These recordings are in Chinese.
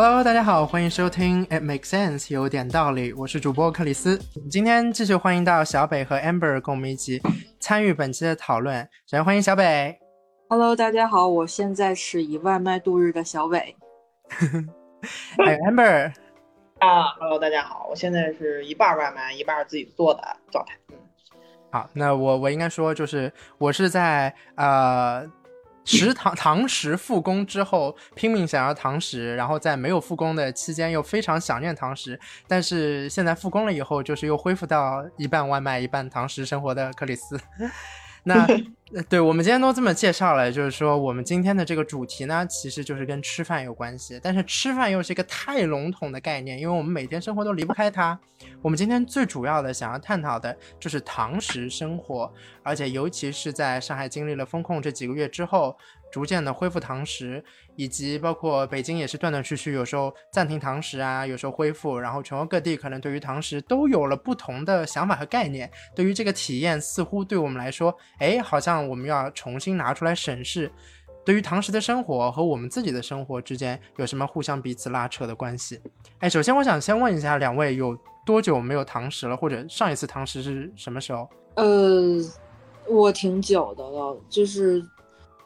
Hello，大家好，欢迎收听 It Makes Sense，有点道理。我是主播克里斯。今天继续欢迎到小北和 Amber 跟我们一起参与本期的讨论。首先欢迎小北。Hello，大家好，我现在是以外卖度日的小北。哎，Amber，啊，Hello，大家好，我现在是一半外卖，一半自己做的状态。嗯，好，那我我应该说就是我是在呃食堂堂食复工之后拼命想要堂食，然后在没有复工的期间又非常想念堂食，但是现在复工了以后，就是又恢复到一半外卖一半堂食生活的克里斯。那对我们今天都这么介绍了，就是说我们今天的这个主题呢，其实就是跟吃饭有关系，但是吃饭又是一个太笼统的概念，因为我们每天生活都离不开它。我们今天最主要的想要探讨的就是堂食生活，而且尤其是在上海经历了风控这几个月之后，逐渐的恢复堂食，以及包括北京也是断断续续，有时候暂停堂食啊，有时候恢复，然后全国各地可能对于堂食都有了不同的想法和概念。对于这个体验，似乎对我们来说，哎，好像我们要重新拿出来审视。对于堂食的生活和我们自己的生活之间有什么互相彼此拉扯的关系？哎，首先我想先问一下两位，有多久没有堂食了？或者上一次堂食是什么时候？呃，我挺久的了，就是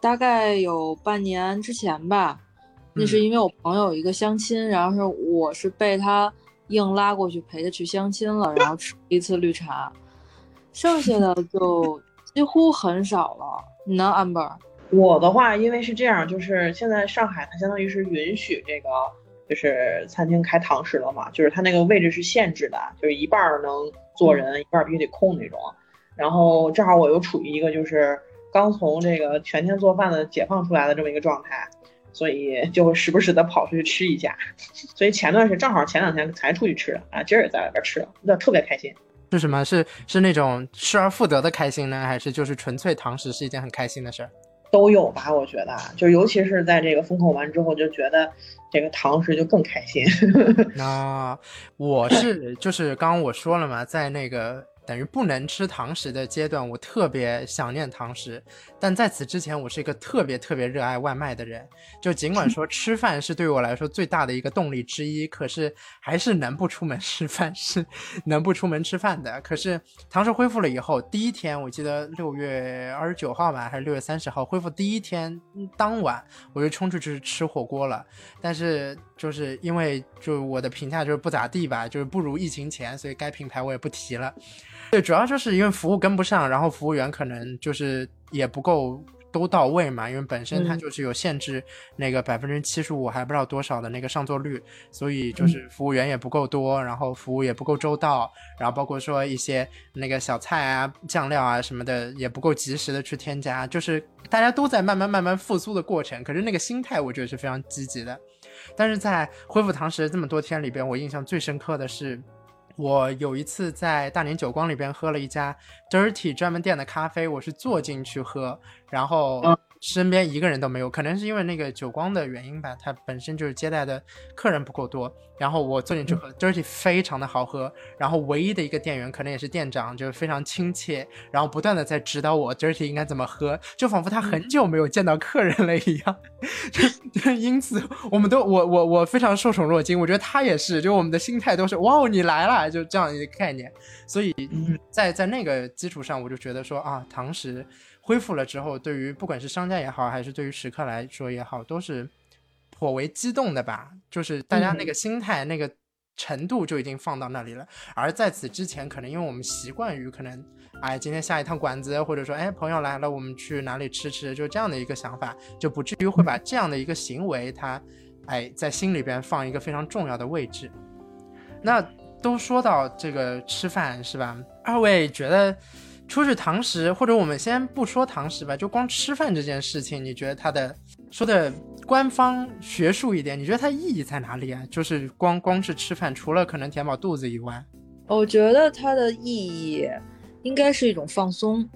大概有半年之前吧。那是因为我朋友有一个相亲，然后是我是被他硬拉过去陪他去相亲了，然后吃一次绿茶，剩下的 就几乎很少了。你呢，amber？我的话，因为是这样，就是现在上海它相当于是允许这个，就是餐厅开堂食了嘛，就是它那个位置是限制的，就是一半能坐人，一半必须得空那种。然后正好我又处于一个就是刚从这个全天做饭的解放出来的这么一个状态，所以就会时不时的跑出去吃一下。所以前段时间正好前两天才出去吃的啊，今儿也在外边吃了，那特别开心。是什么？是是那种失而复得的开心呢，还是就是纯粹堂食是一件很开心的事儿？都有吧，我觉得，就尤其是在这个封控完之后，就觉得这个堂食就更开心。那我是就是刚刚我说了嘛，在那个等于不能吃堂食的阶段，我特别想念堂食。但在此之前，我是一个特别特别热爱外卖的人。就尽管 说吃饭是对我来说最大的一个动力之一，可是还是能不出门吃饭是能不出门吃饭的。可是堂食恢复了以后，第一天我记得六月二十九号吧，还是六月三十号恢复第一天当晚，我就冲出去吃火锅了。但是就是因为就我的评价就是不咋地吧，就是不如疫情前，所以该品牌我也不提了。对，主要就是因为服务跟不上，然后服务员可能就是也不够都到位嘛，因为本身它就是有限制那个百分之七十五还不知道多少的那个上座率，所以就是服务员也不够多，然后服务也不够周到，然后包括说一些那个小菜啊、酱料啊什么的也不够及时的去添加，就是大家都在慢慢慢慢复苏的过程，可是那个心态我觉得是非常积极的。但是在恢复堂食这么多天里边，我印象最深刻的是。我有一次在大年久光里边喝了一家 Dirty 专门店的咖啡，我是坐进去喝，然后身边一个人都没有，可能是因为那个久光的原因吧，他本身就是接待的客人不够多。然后我坐进去喝，Dirty 非常的好喝，然后唯一的一个店员可能也是店长，就是非常亲切，然后不断的在指导我 Dirty 应该怎么喝，就仿佛他很久没有见到客人了一样。就因此，我们都我我我非常受宠若惊，我觉得他也是，就我们的心态都是哇哦你来了，就这样一个概念。所以在在那个基础上，我就觉得说啊，堂食恢复了之后，对于不管是商家也好，还是对于食客来说也好，都是颇为激动的吧。就是大家那个心态、那个程度就已经放到那里了。而在此之前，可能因为我们习惯于可能，哎，今天下一趟馆子，或者说哎朋友来了，我们去哪里吃吃，就这样的一个想法，就不至于会把这样的一个行为，它哎在心里边放一个非常重要的位置。那都说到这个吃饭是吧？二位觉得出去堂食，或者我们先不说堂食吧，就光吃饭这件事情，你觉得它的说的官方学术一点，你觉得它意义在哪里啊？就是光光是吃饭，除了可能填饱肚子以外，我觉得它的意义应该是一种放松，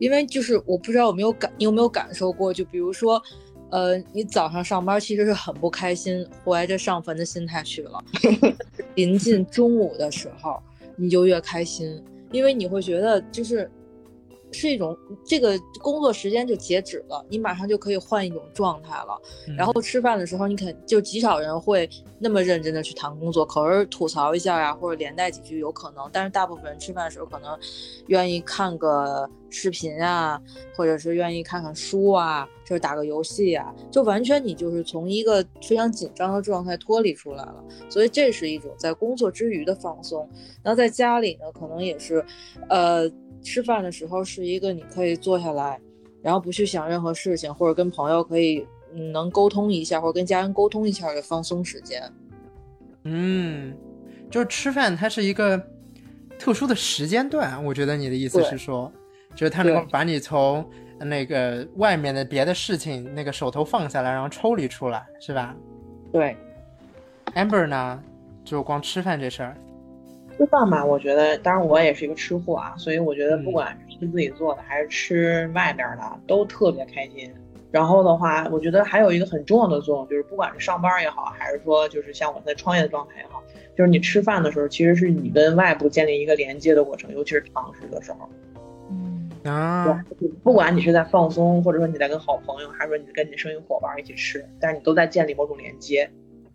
因为就是我不知道有没有感，你有没有感受过？就比如说。呃，你早上上班其实是很不开心，怀着上坟的心态去了。临近中午的时候，你就越开心，因为你会觉得就是是一种这个工作时间就截止了，你马上就可以换一种状态了。然后吃饭的时候，你肯就极少人会那么认真的去谈工作，可是吐槽一下呀，或者连带几句有可能。但是大部分人吃饭的时候，可能愿意看个视频啊，或者是愿意看看书啊，就是打个游戏啊，就完全你就是从一个非常紧张的状态脱离出来了。所以这是一种在工作之余的放松。那在家里呢，可能也是，呃。吃饭的时候是一个你可以坐下来，然后不去想任何事情，或者跟朋友可以嗯能沟通一下，或者跟家人沟通一下的放松时间。嗯，就是吃饭，它是一个特殊的时间段。我觉得你的意思是说，就是它能够把你从那个外面的别的事情那个手头放下来，然后抽离出来，是吧？对。Amber 呢，就光吃饭这事儿。吃饭吧，我觉得，当然我也是一个吃货啊，所以我觉得不管是自己做的还是吃外边的，都特别开心。然后的话，我觉得还有一个很重要的作用，就是不管是上班也好，还是说就是像我在创业的状态也好，就是你吃饭的时候，其实是你跟外部建立一个连接的过程，尤其是堂食的时候。嗯啊，不管你是在放松，或者说你在跟好朋友，还是说你跟你的生意伙伴一起吃，但是你都在建立某种连接。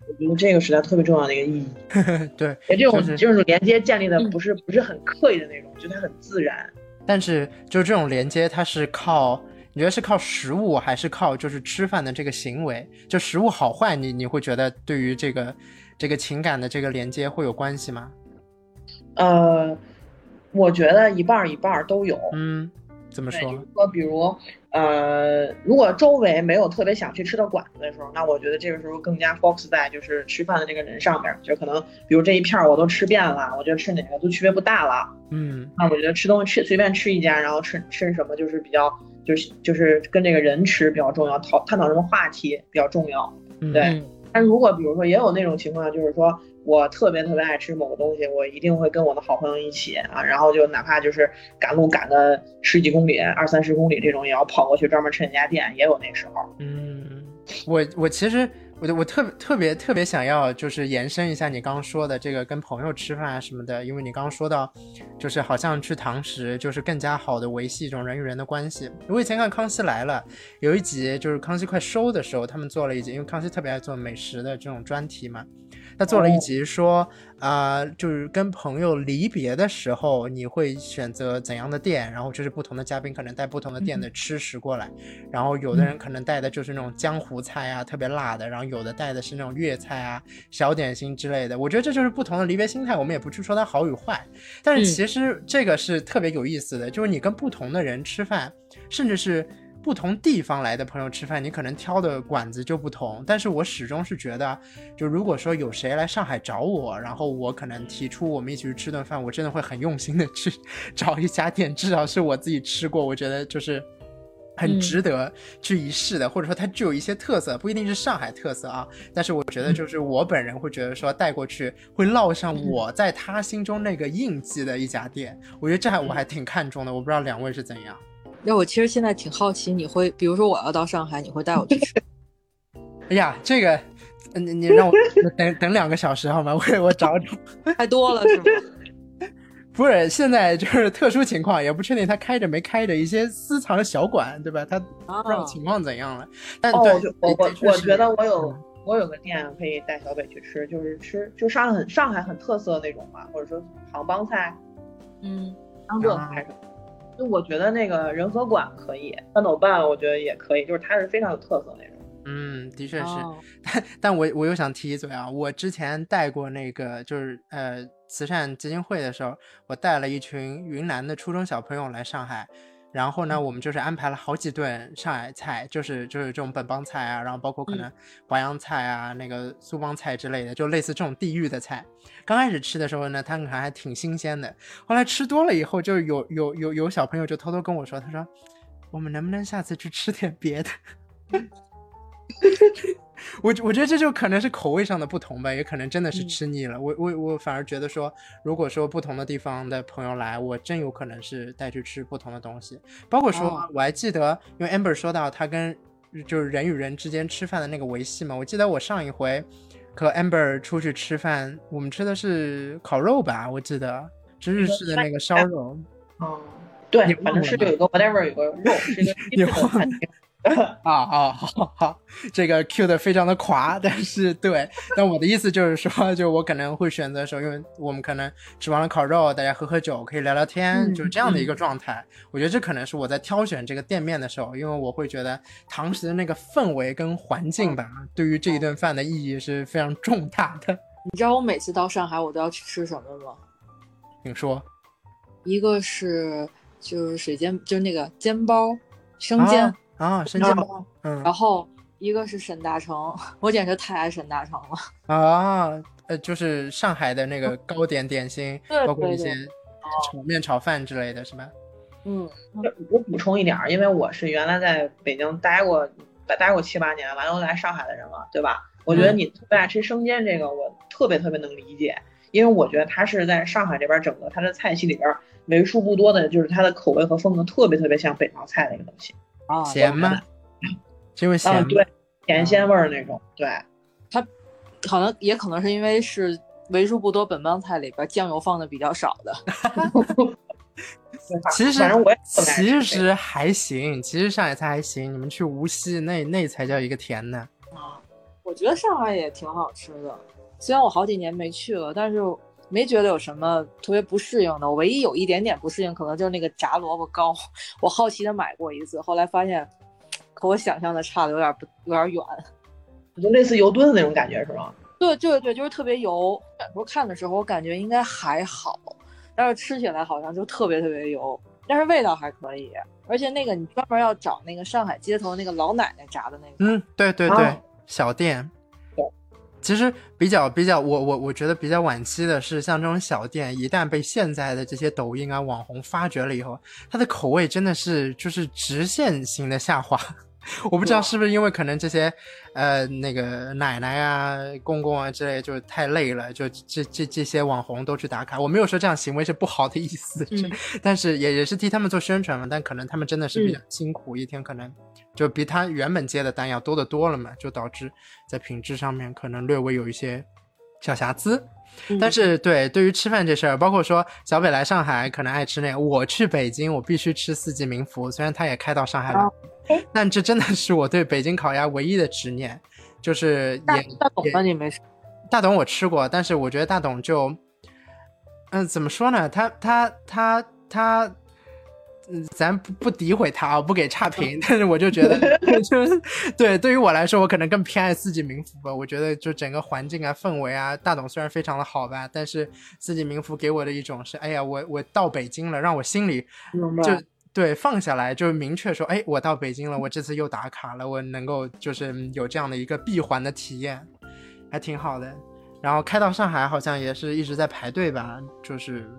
我觉得这个时代特别重要的一个意义，对，这种这种连接建立的不是不是很刻意的那种，就它很自然。但是就是这种连接，它是靠你觉得是靠食物，还是靠就是吃饭的这个行为？就食物好坏，你你会觉得对于这个这个情感的这个连接会有关系吗？呃，我觉得一半一半都有。嗯。怎么说？说比如，呃，如果周围没有特别想去吃的馆子的时候，那我觉得这个时候更加 focus 在就是吃饭的这个人上面，就可能比如这一片我都吃遍了，我觉得吃哪个都区别不大了。嗯，那我觉得吃东西吃随便吃一家，然后吃吃什么就是比较就是就是跟这个人吃比较重要，讨探讨什么话题比较重要。对。但如果比如说也有那种情况，就是说。我特别特别爱吃某个东西，我一定会跟我的好朋友一起啊，然后就哪怕就是赶路赶个十几公里、二三十公里这种，也要跑过去专门吃那家店，也有那时候。嗯，我我其实我我特别特别特别想要就是延伸一下你刚刚说的这个跟朋友吃饭啊什么的，因为你刚刚说到，就是好像去堂食就是更加好的维系一种人与人的关系。我以前看《康熙来了》有一集就是康熙快收的时候，他们做了一集，因为康熙特别爱做美食的这种专题嘛。他做了一集说，啊，就是跟朋友离别的时候，你会选择怎样的店？然后就是不同的嘉宾可能带不同的店的吃食过来，然后有的人可能带的就是那种江湖菜啊，特别辣的，然后有的带的是那种粤菜啊、小点心之类的。我觉得这就是不同的离别心态。我们也不去说它好与坏，但是其实这个是特别有意思的，就是你跟不同的人吃饭，甚至是。不同地方来的朋友吃饭，你可能挑的馆子就不同。但是我始终是觉得，就如果说有谁来上海找我，然后我可能提出我们一起去吃顿饭，我真的会很用心的去找一家店，至少是我自己吃过，我觉得就是很值得去一试的，或者说它具有一些特色，不一定是上海特色啊。但是我觉得就是我本人会觉得说带过去会烙上我在他心中那个印记的一家店，我觉得这还我还挺看重的。我不知道两位是怎样。那我其实现在挺好奇，你会比如说我要到上海，你会带我去吃？哎呀，这个，你你让我 等等两个小时好吗？我我找找。太多了是吗？不是，现在就是特殊情况，也不确定他开着没开着，一些私藏的小馆，对吧？他不知道情况怎样了。但对，我我我觉得我有我有个店可以带小北去吃，就是吃就上海很上海很特色的那种嘛，或者说杭帮菜，嗯，江浙菜什么。就我觉得那个人和馆可以，三斗半我觉得也可以，就是它是非常有特色那种。嗯，的确是，但但我我又想提一嘴啊，我之前带过那个就是呃慈善基金会的时候，我带了一群云南的初中小朋友来上海。然后呢，我们就是安排了好几顿上海菜，就是就是这种本帮菜啊，然后包括可能淮扬菜啊、那个苏帮菜之类的，就类似这种地域的菜。刚开始吃的时候呢，他们还还挺新鲜的。后来吃多了以后，就有有有有小朋友就偷偷跟我说，他说：“我们能不能下次去吃点别的？” 我我觉得这就可能是口味上的不同吧，也可能真的是吃腻了。我我我反而觉得说，如果说不同的地方的朋友来，我真有可能是带去吃不同的东西。包括说，我还记得，因为 Amber 说到他跟就是人与人之间吃饭的那个维系嘛。我记得我上一回和 Amber 出去吃饭，我们吃的是烤肉吧？我记得是日式的那个烧肉。哦，对你，反正是有一个 whatever 有个肉，是一个 你西式的餐厅。啊 啊，好好，这个 Q 的非常的垮，但是对，但我的意思就是说，就我可能会选择说，因为我们可能吃完了烤肉，大家喝喝酒，可以聊聊天，嗯就是这样的一个状态。我觉得这可能是我在挑选这个店面的时候，因为我会觉得堂食的那个氛围跟环境吧，对于这一顿饭的意义是非常重大的。你知道我每次到上海我都要去吃什么吗？你说，一个是就是水煎，就是那个煎包，生煎，啊啊，生煎包，嗯然后一个是沈大成，我简直太爱沈大成了。啊，呃，就是上海的那个 糕点点心，对包括一些炒面、炒饭之类的，是吧？嗯，我补充一点儿，因为我是原来在北京待过待待过七八年，完了又来上海的人了，对吧？我觉得嗯你特别爱吃生煎这个，我特别特别能理解，因为我觉得它是在上海这边整个它的菜系里边为数不多的，就是它的口味和风格特别特别像北方菜的一个东西。啊，咸吗？是因为咸啊，对，甜鲜味儿那种，对。它可能也可能是因为是为数不多本帮菜里边酱油放的比较少的。其实其实还行，其实上海菜还行。你们去无锡那那才叫一个甜呢。啊我觉得上海也挺好吃的，虽然我好几年没去了，但是没觉得有什么特别不适应的。我唯一有一点点不适应，可能就是那个炸萝卜糕。我好奇的买过一次，后来发现和我想象的差的有点不有点远。就类似油墩的那种感觉是吗？对对对，就是特别油。那时候看的时候，我感觉应该还好，但是吃起来好像就特别特别油，但是味道还可以。而且那个你专门要找那个上海街头那个老奶奶炸的那个，嗯，对对对，啊小店对。其实比较比较，我我我觉得比较惋惜的是，像这种小店，一旦被现在的这些抖音啊网红发掘了以后，它的口味真的是就是直线型的下滑。我不知道是不是因为可能这些，呃，那个奶奶啊、公公啊之类，就太累了，就这这这些网红都去打卡。我没有说这样行为是不好的意思，嗯 但是也也是替他们做宣传嘛。但可能他们真的是比较辛苦，一天可能就比他原本接的单要多得多了嘛，就导致在品质上面可能略微有一些小瑕疵。但是对对于吃饭这事儿，包括说小北来上海可能爱吃那个，我去北京我必须吃四季民福，虽然他也开到上海来，哎但这真的是我对北京烤鸭唯一的执念，就是也大董你没吃？大董我吃过，但是我觉得大董就，嗯、怎么说呢？他他他他，嗯，咱不不诋毁他啊，不给差评，但是我就觉得，就是对对于我来说，我可能更偏爱四季民福吧。我觉得就整个环境啊、氛围啊，大董虽然非常的好吧，但是四季民福给我的一种是，哎呀，我我到北京了，让我心里就对放下来，就是明确说，哎，我到北京了，我这次又打卡了，我能够就是嗯有这样的一个闭环的体验，还挺好的。然后开到上海好像也是一直在排队吧，就是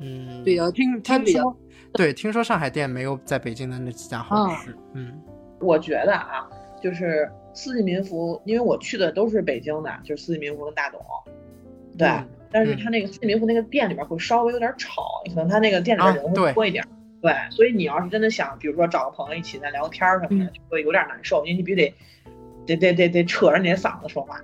嗯，比较听听它比较说，对，听说上海店没有在北京的那几家好吃，嗯我觉得啊，就是四季民福，因为我去的都是北京的，就是四季民福跟大董，对。嗯但是他那个四季民福那个店里边会稍微有点吵，可能他那个店里边人会多一点。对，所以你要是真的想，比如说找个朋友一起再聊个天儿什么的，嗯就会有点难受，因为你必须得得得得得扯着你的嗓子说话。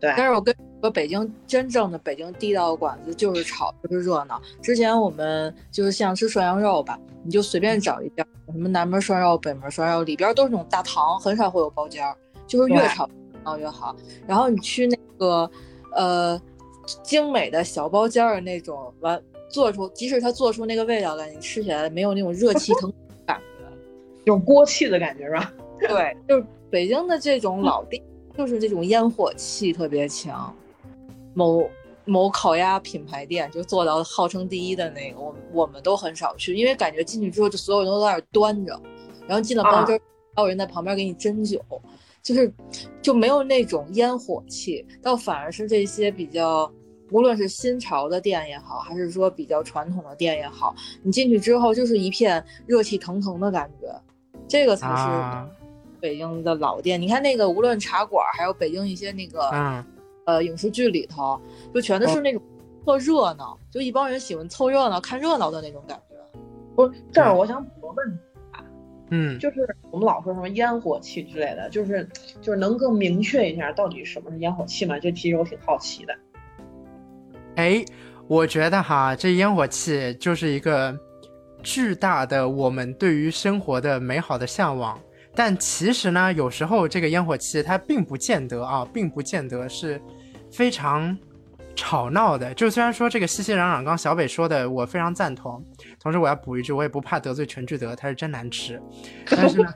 对，但是我跟你说，北京真正的北京地道的馆子就是吵，就是热闹。之前我们就是像吃涮羊肉吧，你就随便找一家，什么南门涮肉、北门涮肉，里边都是那种大堂，很少会有包间儿，就是越对吵闹越好。然后你去那个呃精美的小包间儿的那种，完做出，即使它做出那个味道来，你吃起来没有那种热气腾腾的感觉。有锅气的感觉是吧？对，就是北京的这种老店，就是这种烟火气特别强。某某烤鸭品牌店就做到号称第一的那个，我我们都很少去，因为感觉进去之后就所有人都在那儿端着，然后进了包间，还有人在旁边给你斟酒，就是就没有那种烟火气，倒反而是这些比较。无论是新潮的店也好，还是说比较传统的店也好，你进去之后就是一片热气腾腾的感觉，这个才是啊，北京的老店，你看那个，无论茶馆，还有北京一些那个、嗯呃影视剧里头，就全都是那种特热闹，就一帮人喜欢凑热闹、看热闹的那种感觉。不是，这儿我想补个问题，嗯，就是我们老说什么烟火气之类的，就是就是能更明确一下到底什么是烟火气吗？这其实我挺好奇的。哎，我觉得哈，这烟火气就是一个巨大的我们对于生活的美好的向往。但其实呢，有时候这个烟火气它并不见得啊，并不见得是非常吵闹的。就虽然说这个熙熙攘攘，刚小北说的我非常赞同，同时我要补一句，我也不怕得罪全聚德，它是真难吃。但是呢，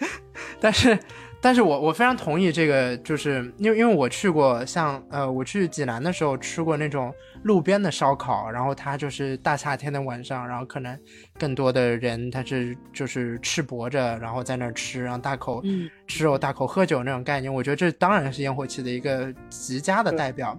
但是。但是我我非常同意这个，就是因为因为我去过像呃我去济南的时候吃过那种路边的烧烤，然后它就是大夏天的晚上，然后可能更多的人他是就是赤膊着，然后在那儿吃，然后大口吃肉大口喝酒那种概念，我觉得这当然是烟火气的一个极佳的代表。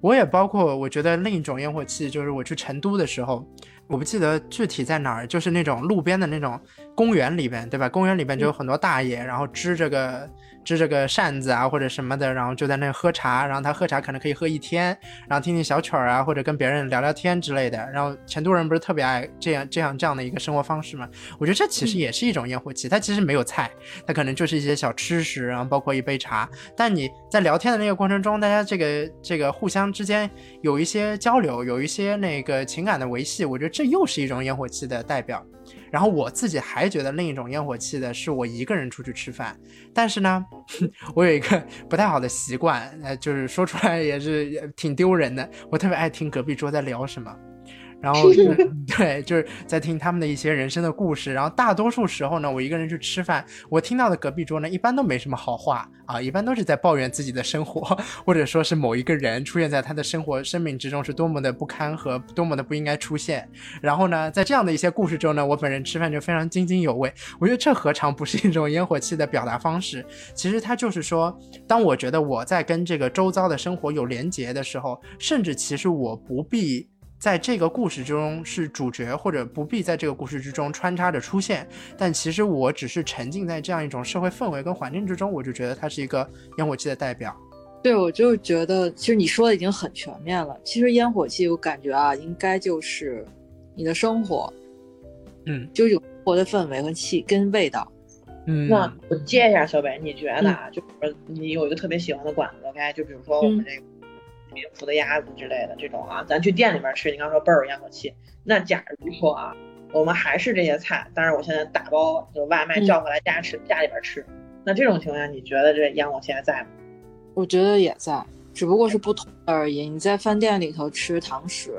我也包括我觉得另一种烟火气就是我去成都的时候。我不记得具体在哪儿，就是那种路边的那种公园里边，对吧？公园里边就有很多大爷，然后支着个。支着个扇子啊，或者什么的，然后就在那喝茶，然后他喝茶可能可以喝一天，然后听听小曲儿啊，或者跟别人聊聊天之类的。然后成都人不是特别爱这样这样这样的一个生活方式吗？我觉得这其实也是一种烟火气，它其实没有菜，它可能就是一些小吃食，然后包括一杯茶。但你在聊天的那个过程中，大家这个这个互相之间有一些交流，有一些那个情感的维系，我觉得这又是一种烟火气的代表。然后我自己还觉得另一种烟火气的是我一个人出去吃饭，但是呢，我有一个不太好的习惯，呃，就是说出来也是挺丢人的，我特别爱听隔壁桌在聊什么。然后 对，就是在听他们的一些人生的故事。然后大多数时候呢，我一个人去吃饭，我听到的隔壁桌呢，一般都没什么好话啊，一般都是在抱怨自己的生活，或者说是某一个人出现在他的生活生命之中是多么的不堪和多么的不应该出现。然后呢，在这样的一些故事中呢，我本人吃饭就非常津津有味。我觉得这何尝不是一种烟火气的表达方式？其实它就是说，当我觉得我在跟这个周遭的生活有连结的时候，甚至其实我不必。在这个故事中是主角，或者不必在这个故事之中穿插着出现，但其实我只是沉浸在这样一种社会氛围跟环境之中，我就觉得它是一个烟火气的代表。对，我就觉得其实你说的已经很全面了。其实烟火气，我感觉啊，应该就是你的生活，嗯，就有活的氛围和气跟味道。嗯，那我接一下小北，你觉得啊，就是你有一个特别喜欢的馆子，OK，就比如说我们这个。民福的鸭子之类的这种啊，咱去店里面吃，你刚说倍儿有烟火气。那假如说啊，我们还是这些菜，但是我现在打包就外卖叫回来家吃，家里边吃，那这种情况下，你觉得这烟火气还在吗？我觉得也在，只不过是不同而已。你在饭店里头吃堂食，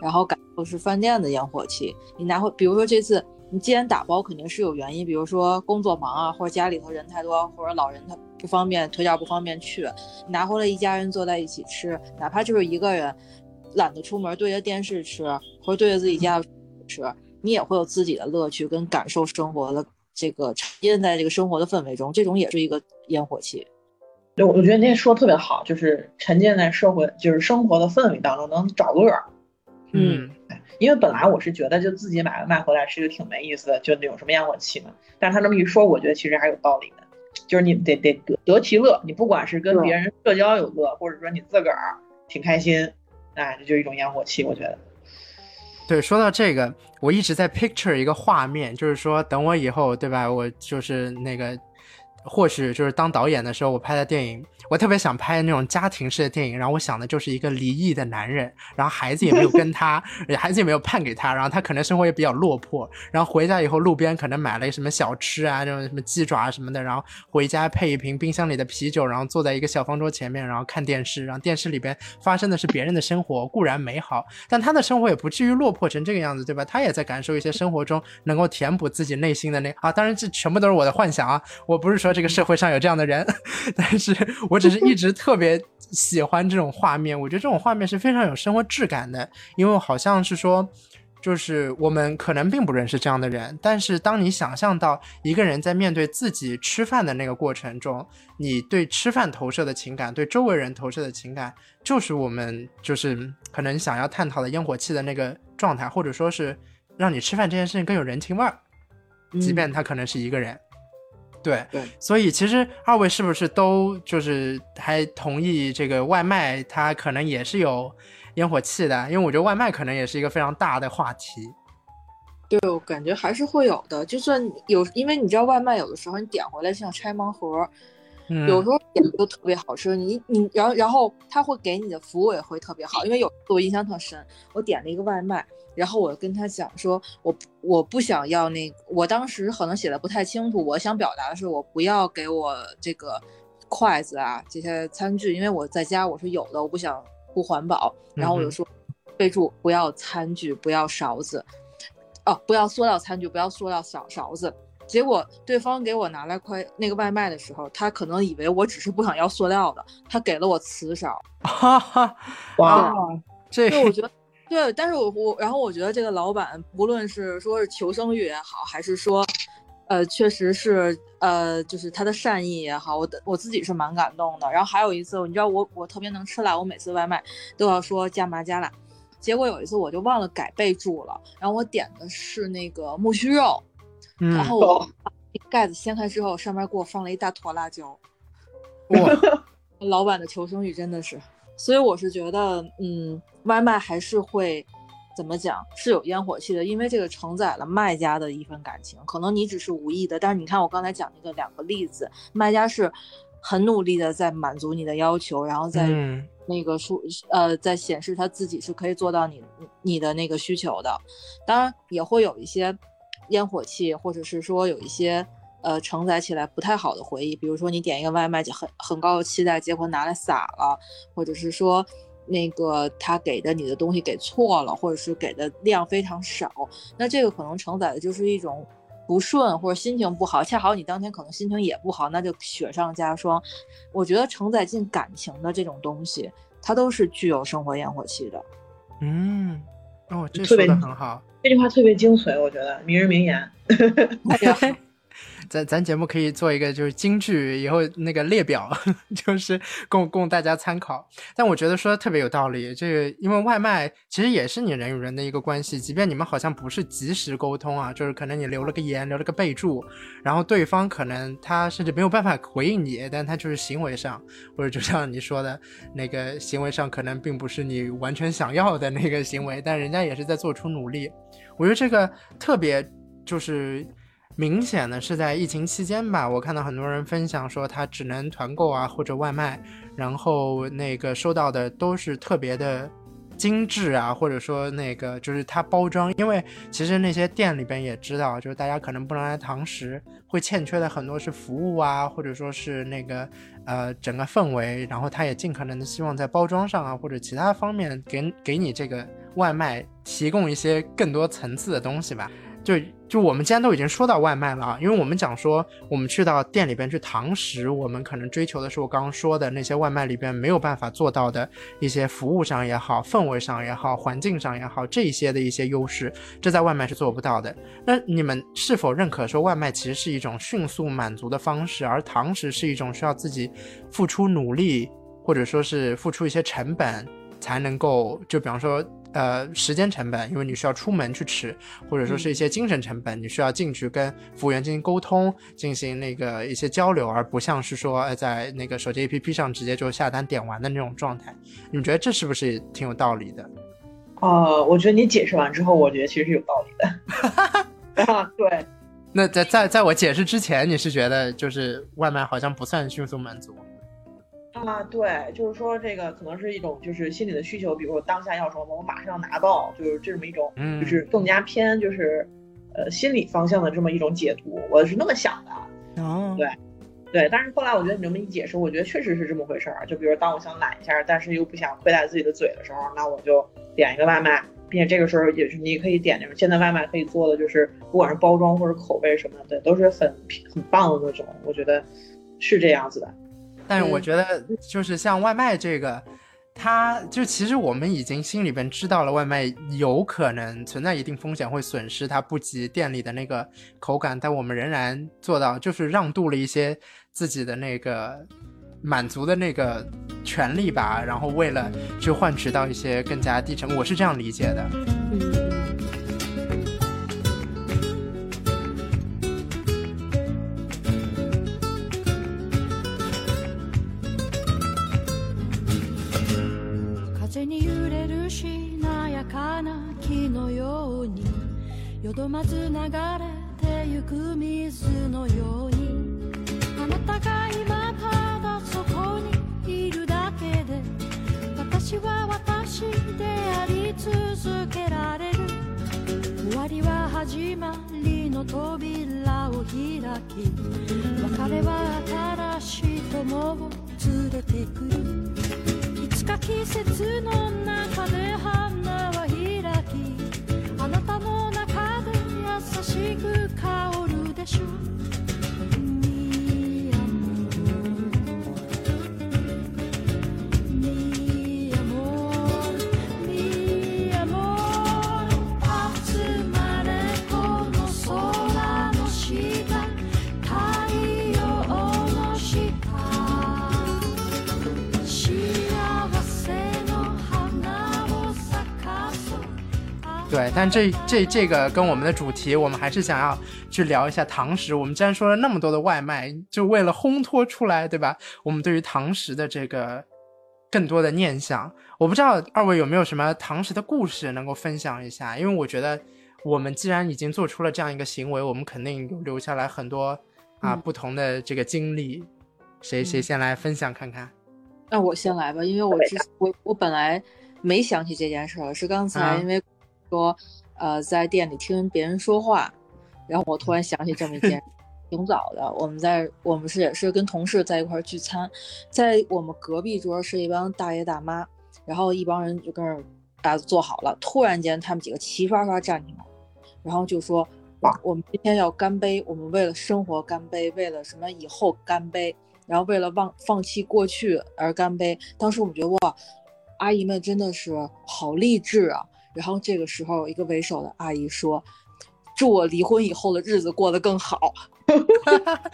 然后感受是饭店的烟火气。你拿回，比如说这次你既然打包，肯定是有原因，比如说工作忙啊，或者家里头人太多，或者老人他。不方便，腿脚不方便去，拿回来一家人坐在一起吃，哪怕就是一个人懒得出门，对着电视吃，或者对着自己家吃，你也会有自己的乐趣跟感受生活的这个沉浸在这个生活的氛围中，这种也是一个烟火气。对，我觉得那说的特别好，就是沉浸在社会就是生活的氛围当中，能找乐儿。嗯，因为本来我是觉得就自己买外卖回来吃就挺没意思的，就那种什么烟火气嘛。但是他这么一说，我觉得其实还有道理的。就是你得得得得其乐，你不管是跟别人社交有乐，或者说你自个儿挺开心，哎，这就是一种烟火气，我觉得。对，说到这个，我一直在 picture 一个画面，就是说等我以后，对吧？我就是那个，或许就是当导演的时候，我拍的电影。我特别想拍那种家庭式的电影，然后我想的就是一个离异的男人，然后孩子也没有跟他，孩子也没有判给他，然后他可能生活也比较落魄，然后回家以后路边可能买了什么小吃啊，这种什么鸡爪什么的，然后回家配一瓶冰箱里的啤酒，然后坐在一个小方桌前面，然后看电视，然后电视里边发生的是别人的生活，固然美好，但他的生活也不至于落魄成这个样子，对吧？他也在感受一些生活中能够填补自己内心的那啊，当然这全部都是我的幻想啊，我不是说这个社会上有这样的人，但是我。只是一直特别喜欢这种画面，我觉得这种画面是非常有生活质感的，因为好像是说，就是我们可能并不认识这样的人，但是当你想象到一个人在面对自己吃饭的那个过程中，你对吃饭投射的情感，对周围人投射的情感，就是我们就是可能想要探讨的烟火气的那个状态，或者说是让你吃饭这件事情更有人情味儿，即便他可能是一个人。对对，所以其实二位是不是都就是还同意这个外卖它可能也是有烟火气的？因为我觉得外卖可能也是一个非常大的话题。对，我感觉还是会有的。就算有，因为你知道外卖有的时候你点回来像拆盲盒，嗯。有时候点的就特别好吃，你你然后然后他会给你的服务也会特别好，因为有我印象特深，我点了一个外卖，然后我跟他讲说，我我不想要那个，我当时可能写的不太清楚，我想表达的是我不要给我这个筷子啊这些餐具，因为我在家我是有的，我不想不环保，然后我就说备注不要餐具，不要勺子，哦，不要塑料餐具，不要塑料勺勺子。结果对方给我拿来快那个外卖的时候，他可能以为我只是不想要塑料的，他给了我瓷勺。哈哈，哇，这对，我觉得对，但是我我然后我觉得这个老板不论是说是求生欲也好，还是说，呃，确实是呃，就是他的善意也好，我的我自己是蛮感动的。然后还有一次，你知道我我特别能吃辣，我每次外卖都要说加麻加辣。结果有一次我就忘了改备注了，然后我点的是那个木须肉，嗯然后我把盖子掀开之后，上面给我放了一大坨辣椒。哇，老板的求生欲真的是，所以我是觉得，嗯，外卖还是会怎么讲是有烟火气的，因为这个承载了卖家的一份感情。可能你只是无意的，但是你看我刚才讲那个两个例子，卖家是很努力的在满足你的要求，然后在嗯那个说呃，在显示他自己是可以做到你你的那个需求的。当然也会有一些烟火气，或者是说有一些呃承载起来不太好的回忆，比如说你点一个外卖就，很很高的期待，结果拿来撒了，或者是说那个他给的你的东西给错了，或者是给的量非常少，那这个可能承载的就是一种。不顺或者心情不好，恰好你当天可能心情也不好，那就雪上加霜。我觉得承载进感情的这种东西，它都是具有生活烟火气的。嗯，哦，这说的很好。这句话特别精髓，我觉得名人名言。咱咱节目可以做一个就是京剧以后那个列表，就是供供大家参考。但我觉得说的特别有道理，这个因为外卖其实也是你人与人的一个关系，即便你们好像不是及时沟通啊，就是可能你留了个言，留了个备注，然后对方可能他甚至没有办法回应你，但他就是行为上，或者就像你说的那个行为上，可能并不是你完全想要的那个行为，但人家也是在做出努力。我觉得这个特别就是明显的是在疫情期间吧，我看到很多人分享说他只能团购啊或者外卖，然后那个收到的都是特别的精致啊，或者说那个就是它包装，因为其实那些店里边也知道，就是大家可能不能来堂食，会欠缺的很多是服务啊，或者说是那个呃整个氛围，然后他也尽可能的希望在包装上啊或者其他方面给给你这个外卖提供一些更多层次的东西吧。就就我们既然都已经说到外卖了啊，因为我们讲说我们去到店里边去堂食，我们可能追求的是我刚刚说的那些外卖里边没有办法做到的一些服务上也好、氛围上也好、环境上也好这些的一些优势，这在外卖是做不到的。那你们是否认可说外卖其实是一种迅速满足的方式，而堂食是一种需要自己付出努力或者说是付出一些成本才能够，就比方说。呃，时间成本，因为你需要出门去吃，或者说是一些精神成本，你需要进去跟服务员进行沟通，进行那个一些交流，而不像是说呃在那个手机 APP 上直接就下单点完的那种状态。你们觉得这是不是挺有道理的？呃，我觉得你解释完之后，我觉得其实是有道理的。啊，对，那在在在我解释之前，你是觉得就是外卖好像不算迅速满足？啊，对，就是说这个可能是一种就是心理的需求，比如说当下要什么，我马上要拿到，就是这么一种，嗯就是更加偏就是呃心理方向的这么一种解读，我是那么想的。哦对对，但是后来我觉得你这么一解释，我觉得确实是这么回事儿。就比如当我想懒一下，但是又不想亏待自己的嘴的时候，那我就点一个外卖，并且这个时候也是你可以点那种现在外卖可以做的，就是不管是包装或者口味什么的，都是很很棒的那种。我觉得是这样子的。但是我嗯觉得就是像外卖这个，它就其实我们已经心里边知道了，外卖有可能存在一定风险，会损失它不及店里的那个口感，但我们仍然做到，就是让渡了一些自己的那个满足的那个权利吧，然后为了去换取到一些更加低成，我是这样理解的。嗯，よどまず流れてゆく水のように。あなたが今ただそこにいるだけで私は私であり続けられる。終わりは始まりの扉を開き別れは新しい友を連れてくる。いつか季節の中で離れ優しく香るでしょ对，但这这这个跟我们的主题，我们还是想要去聊一下堂食。我们既然说了那么多的外卖，就为了烘托出来，对吧？我们对于堂食的这个更多的念想，我不知道二位有没有什么堂食的故事能够分享一下？因为我觉得我们既然已经做出了这样一个行为，我们肯定有留下来很多啊、嗯不同的这个经历。谁谁先来分享看看？那我先来吧，因为我之我我本来没想起这件事儿，是刚才啊因为说呃在店里听别人说话，然后我突然想起这么一件，挺早的，我们在我们是也是跟同事在一块聚餐，在我们隔壁桌是一帮大爷大妈，然后一帮人就跟那儿啊坐好了，突然间他们几个齐刷刷站起来，然后就说。我们今天要干杯，我们为了生活干杯，为了什么以后干杯，然后为了忘放弃过去而干杯。当时我们觉得哇，阿姨们真的是好励志啊。然后这个时候，一个为首的阿姨说：“祝我离婚以后的日子过得更好。”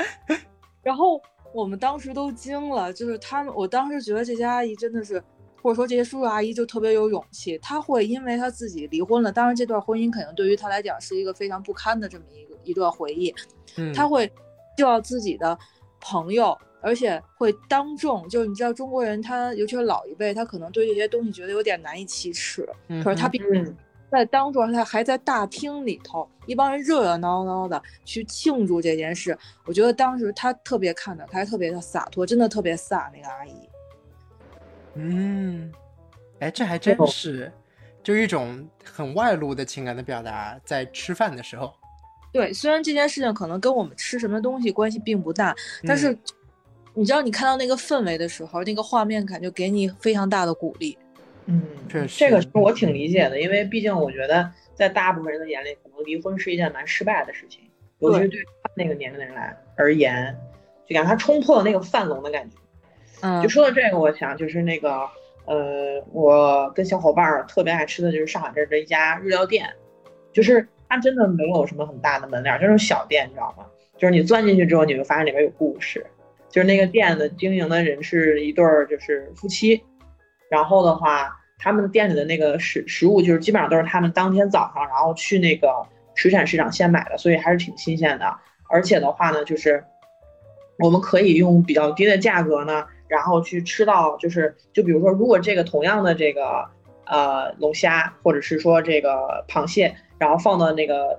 然后我们当时都惊了，就是他们，我当时觉得这些阿姨真的是，或者说这些叔叔阿姨就特别有勇气，他会因为他自己离婚了，当然这段婚姻肯定对于他来讲是一个非常不堪的这么一个一段回忆，嗯，他会就要自己的朋友，而且会当众，就是你知道中国人他尤其是老一辈，他可能对这些东西觉得有点难以启齿，嗯可是他并嗯，在当众，他还在大厅里头，一帮人热热闹闹的去庆祝这件事。我觉得当时他特别看得开，特别的洒脱，真的特别飒那个阿姨。嗯，哎，这还真是，就一种很外露的情感的表达，在吃饭的时候。对，虽然这件事情可能跟我们吃什么东西关系并不大，但是嗯你知道，你看到那个氛围的时候，那个画面感就给你非常大的鼓励。嗯，确实这个是我挺理解的，因为毕竟我觉得在大部分人的眼里，可能离婚是一件蛮失败的事情，尤其是对于他那个年龄的人来而言，就感觉他冲破了那个范笼的感觉。嗯就说到这个，我想就是那个，呃，我跟小伙伴儿特别爱吃的就是上海这儿的一家日料店，就是它真的没有什么很大的门脸儿，就是小店，你知道吗？就是你钻进去之后，你会发现里面有故事。就是那个店的经营的人是一对儿就是夫妻，然后的话，他们店里的那个食食物就是基本上都是他们当天早上然后去那个水产市场现买的，所以还是挺新鲜的。而且的话呢，就是我们可以用比较低的价格呢，然后去吃到就是就比如说，如果这个同样的这个呃龙虾或者是说这个螃蟹，然后放到那个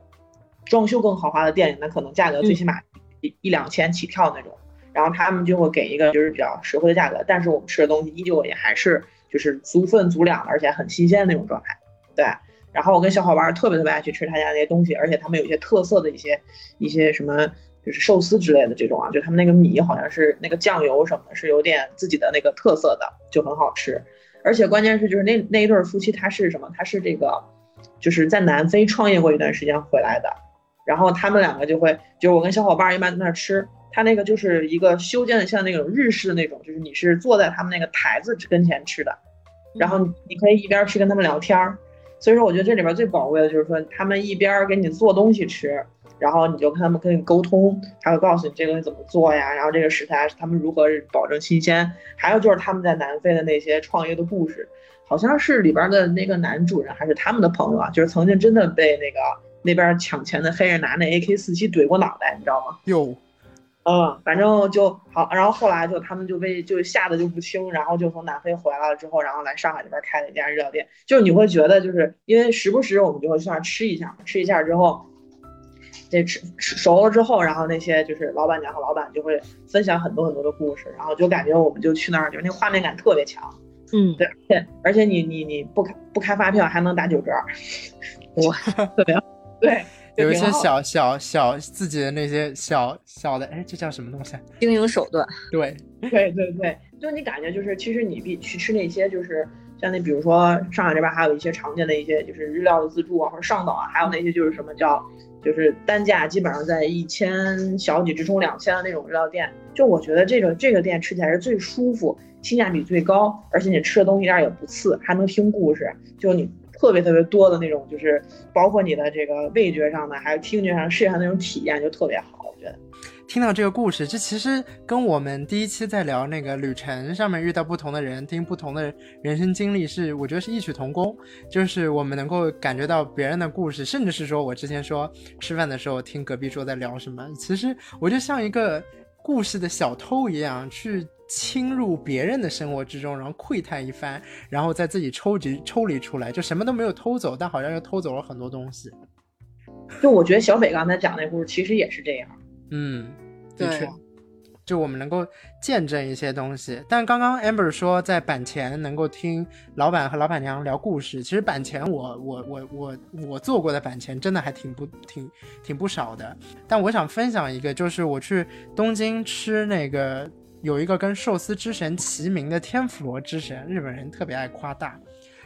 装修更豪华的店里，那可能价格最起码一、一两千起跳那种。然后他们就会给一个就是比较实惠的价格，但是我们吃的东西依旧也还是就是足分足两的，而且很新鲜的那种状态。对，然后我跟小伙伴特别特别爱去吃他家那些东西，而且他们有些特色的一些一些什么就是寿司之类的这种啊，就他们那个米好像是那个酱油什么的，是有点自己的那个特色的，就很好吃。而且关键是就是那那一对夫妻他是什么？他是这个就是在南非创业过一段时间回来的，然后他们两个就会就是我跟小伙伴一般在那吃。他那个就是一个修建的像那种日式的那种，就是你是坐在他们那个台子跟前吃的，然后你可以一边去跟他们聊天儿。所以说，我觉得这里边最宝贵的就是说，他们一边给你做东西吃，然后你就跟他们跟你沟通，他会告诉你这个东西怎么做呀，然后这个食材他们如何保证新鲜。还有就是他们在南非的那些创业的故事，好像是里边的那个男主人还是他们的朋友啊，就是曾经真的被那个那边抢钱的黑人拿那 AK 四七怼过脑袋，你知道吗？有，嗯，反正就好，然后后来就他们就被就吓得就不轻，然后就从南非回来了之后，然后来上海这边开了一家日料店。就是你会觉得，就是因为时不时我们就会去那儿吃一下嘛，吃一下之后，这吃吃熟了之后，然后那些就是老板娘和老板就会分享很多很多的故事，然后就感觉我们就去那儿，就是那画面感特别强。嗯，对，而且而且你你你不开不开发票还能打九折，哇，特别好。对，就有一些小小小自己的那些小小的，哎，这叫什么东西啊？经营手段，对，对对对，就你感觉就是，其实你比去吃那些就是像那比如说上海这边还有一些常见的一些就是日料的自助啊，或者上岛啊，还有那些就是什么叫就是单价基本上在一千小几直冲两千的那种日料店，就我觉得这个这个店吃起来是最舒服，性价比最高，而且你吃的东西一点也不次，还能听故事，就你。特别特别多的那种，就是包括你的这个味觉上的，还有听觉上、视觉上那种体验，就特别好。我觉得，听到这个故事，这其实跟我们第一期在聊那个旅程上面遇到不同的人，听不同的人生经历是，我觉得是异曲同工。就是我们能够感觉到别人的故事，甚至是说我之前说吃饭的时候听隔壁桌在聊什么，其实我就像一个故事的小偷一样去。侵入别人的生活之中，然后窥探一番，然后再自己抽离抽离出来，就什么都没有偷走，但好像又偷走了很多东西。就我觉得小北刚才讲那故事其实也是这样。嗯，的确，就我们能够见证一些东西。但刚刚 Amber 说在板前能够听老板和老板娘聊故事，其实板前我我我我我做过的板前真的还挺不挺挺不少的。但我想分享一个，就是我去东京吃那个。有一个跟寿司之神齐名的天妇罗之神，日本人特别爱夸大。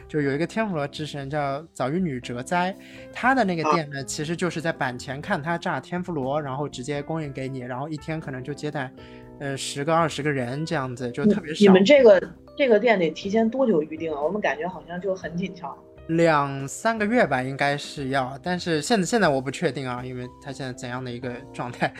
就有一个天妇罗之神叫早玉女哲哉，他的那个店呢，其实就是在板前看他炸天妇罗，然后直接供应给你，然后一天可能就接待，呃，十个二十个人这样子，就特别少。你们这个这个店得提前多久预定啊？我们感觉好像就很紧俏。两三个月吧，应该是要，但是现在现在我不确定啊，因为他现在怎样的一个状态。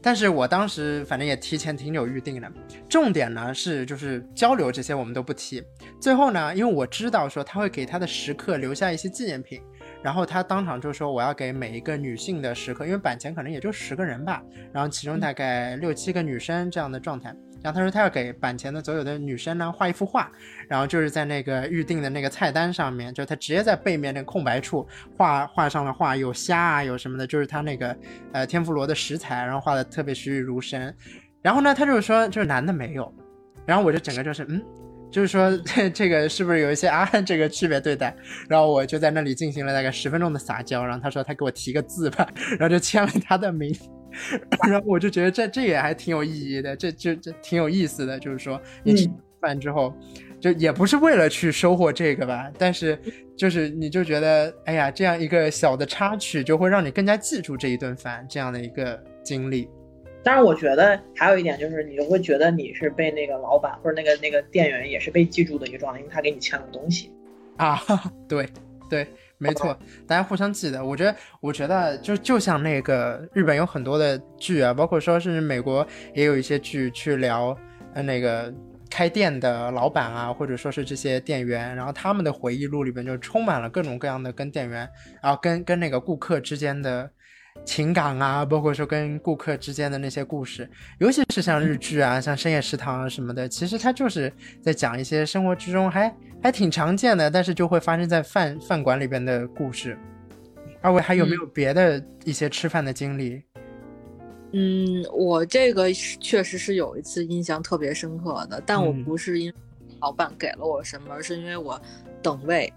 但是我当时反正也提前挺久预定的。重点呢是就是交流这些我们都不提。最后呢，因为我知道说他会给他的食客留下一些纪念品，然后他当场就说我要给每一个女性的食客，因为板前可能也就十个人吧，然后其中大概六七个女生这样的状态。然后他说他要给板前的所有的女生呢画一幅画，然后就是在那个预定的那个菜单上面，就他直接在背面那个空白处画画上了画，有虾啊有什么的，就是他那个呃天妇罗的食材，然后画的特别栩栩如生。然后呢，他就说就是男的没有，然后我就整个就是嗯，就是说 这个是不是有一些啊这个区别对待？然后我就在那里进行了大概十分钟的撒娇，然后他说他给我提个字吧，然后就签了他的名。然后我就觉得这这也还挺有意义的，这这这挺有意思的，就是说你吃饭之后，就也不是为了去收获这个吧，但是就是你就觉得，哎呀，这样一个小的插曲就会让你更加记住这一顿饭这样的一个经历。当然，我觉得还有一点就是，你就会觉得你是被那个老板或者那个那个店员也是被记住的一个状态，因为他给你签了东西啊，对对。没错，大家互相记得。我觉得，我觉得就就像那个日本有很多的剧啊，包括说是美国也有一些剧去聊，呃，那个开店的老板啊，或者说是这些店员，然后他们的回忆录里边就充满了各种各样的跟店员，然后跟跟那个顾客之间的情感啊，包括说跟顾客之间的那些故事，尤其是像日剧啊，像深夜食堂啊什么的，其实它就是在讲一些生活之中还。还挺常见的，但是就会发生在饭饭馆里边的故事。二位还有没有别的一些吃饭的经历？嗯，我这个确实是有一次印象特别深刻的，但我不是因为老板给了我什么，而是因为我等位。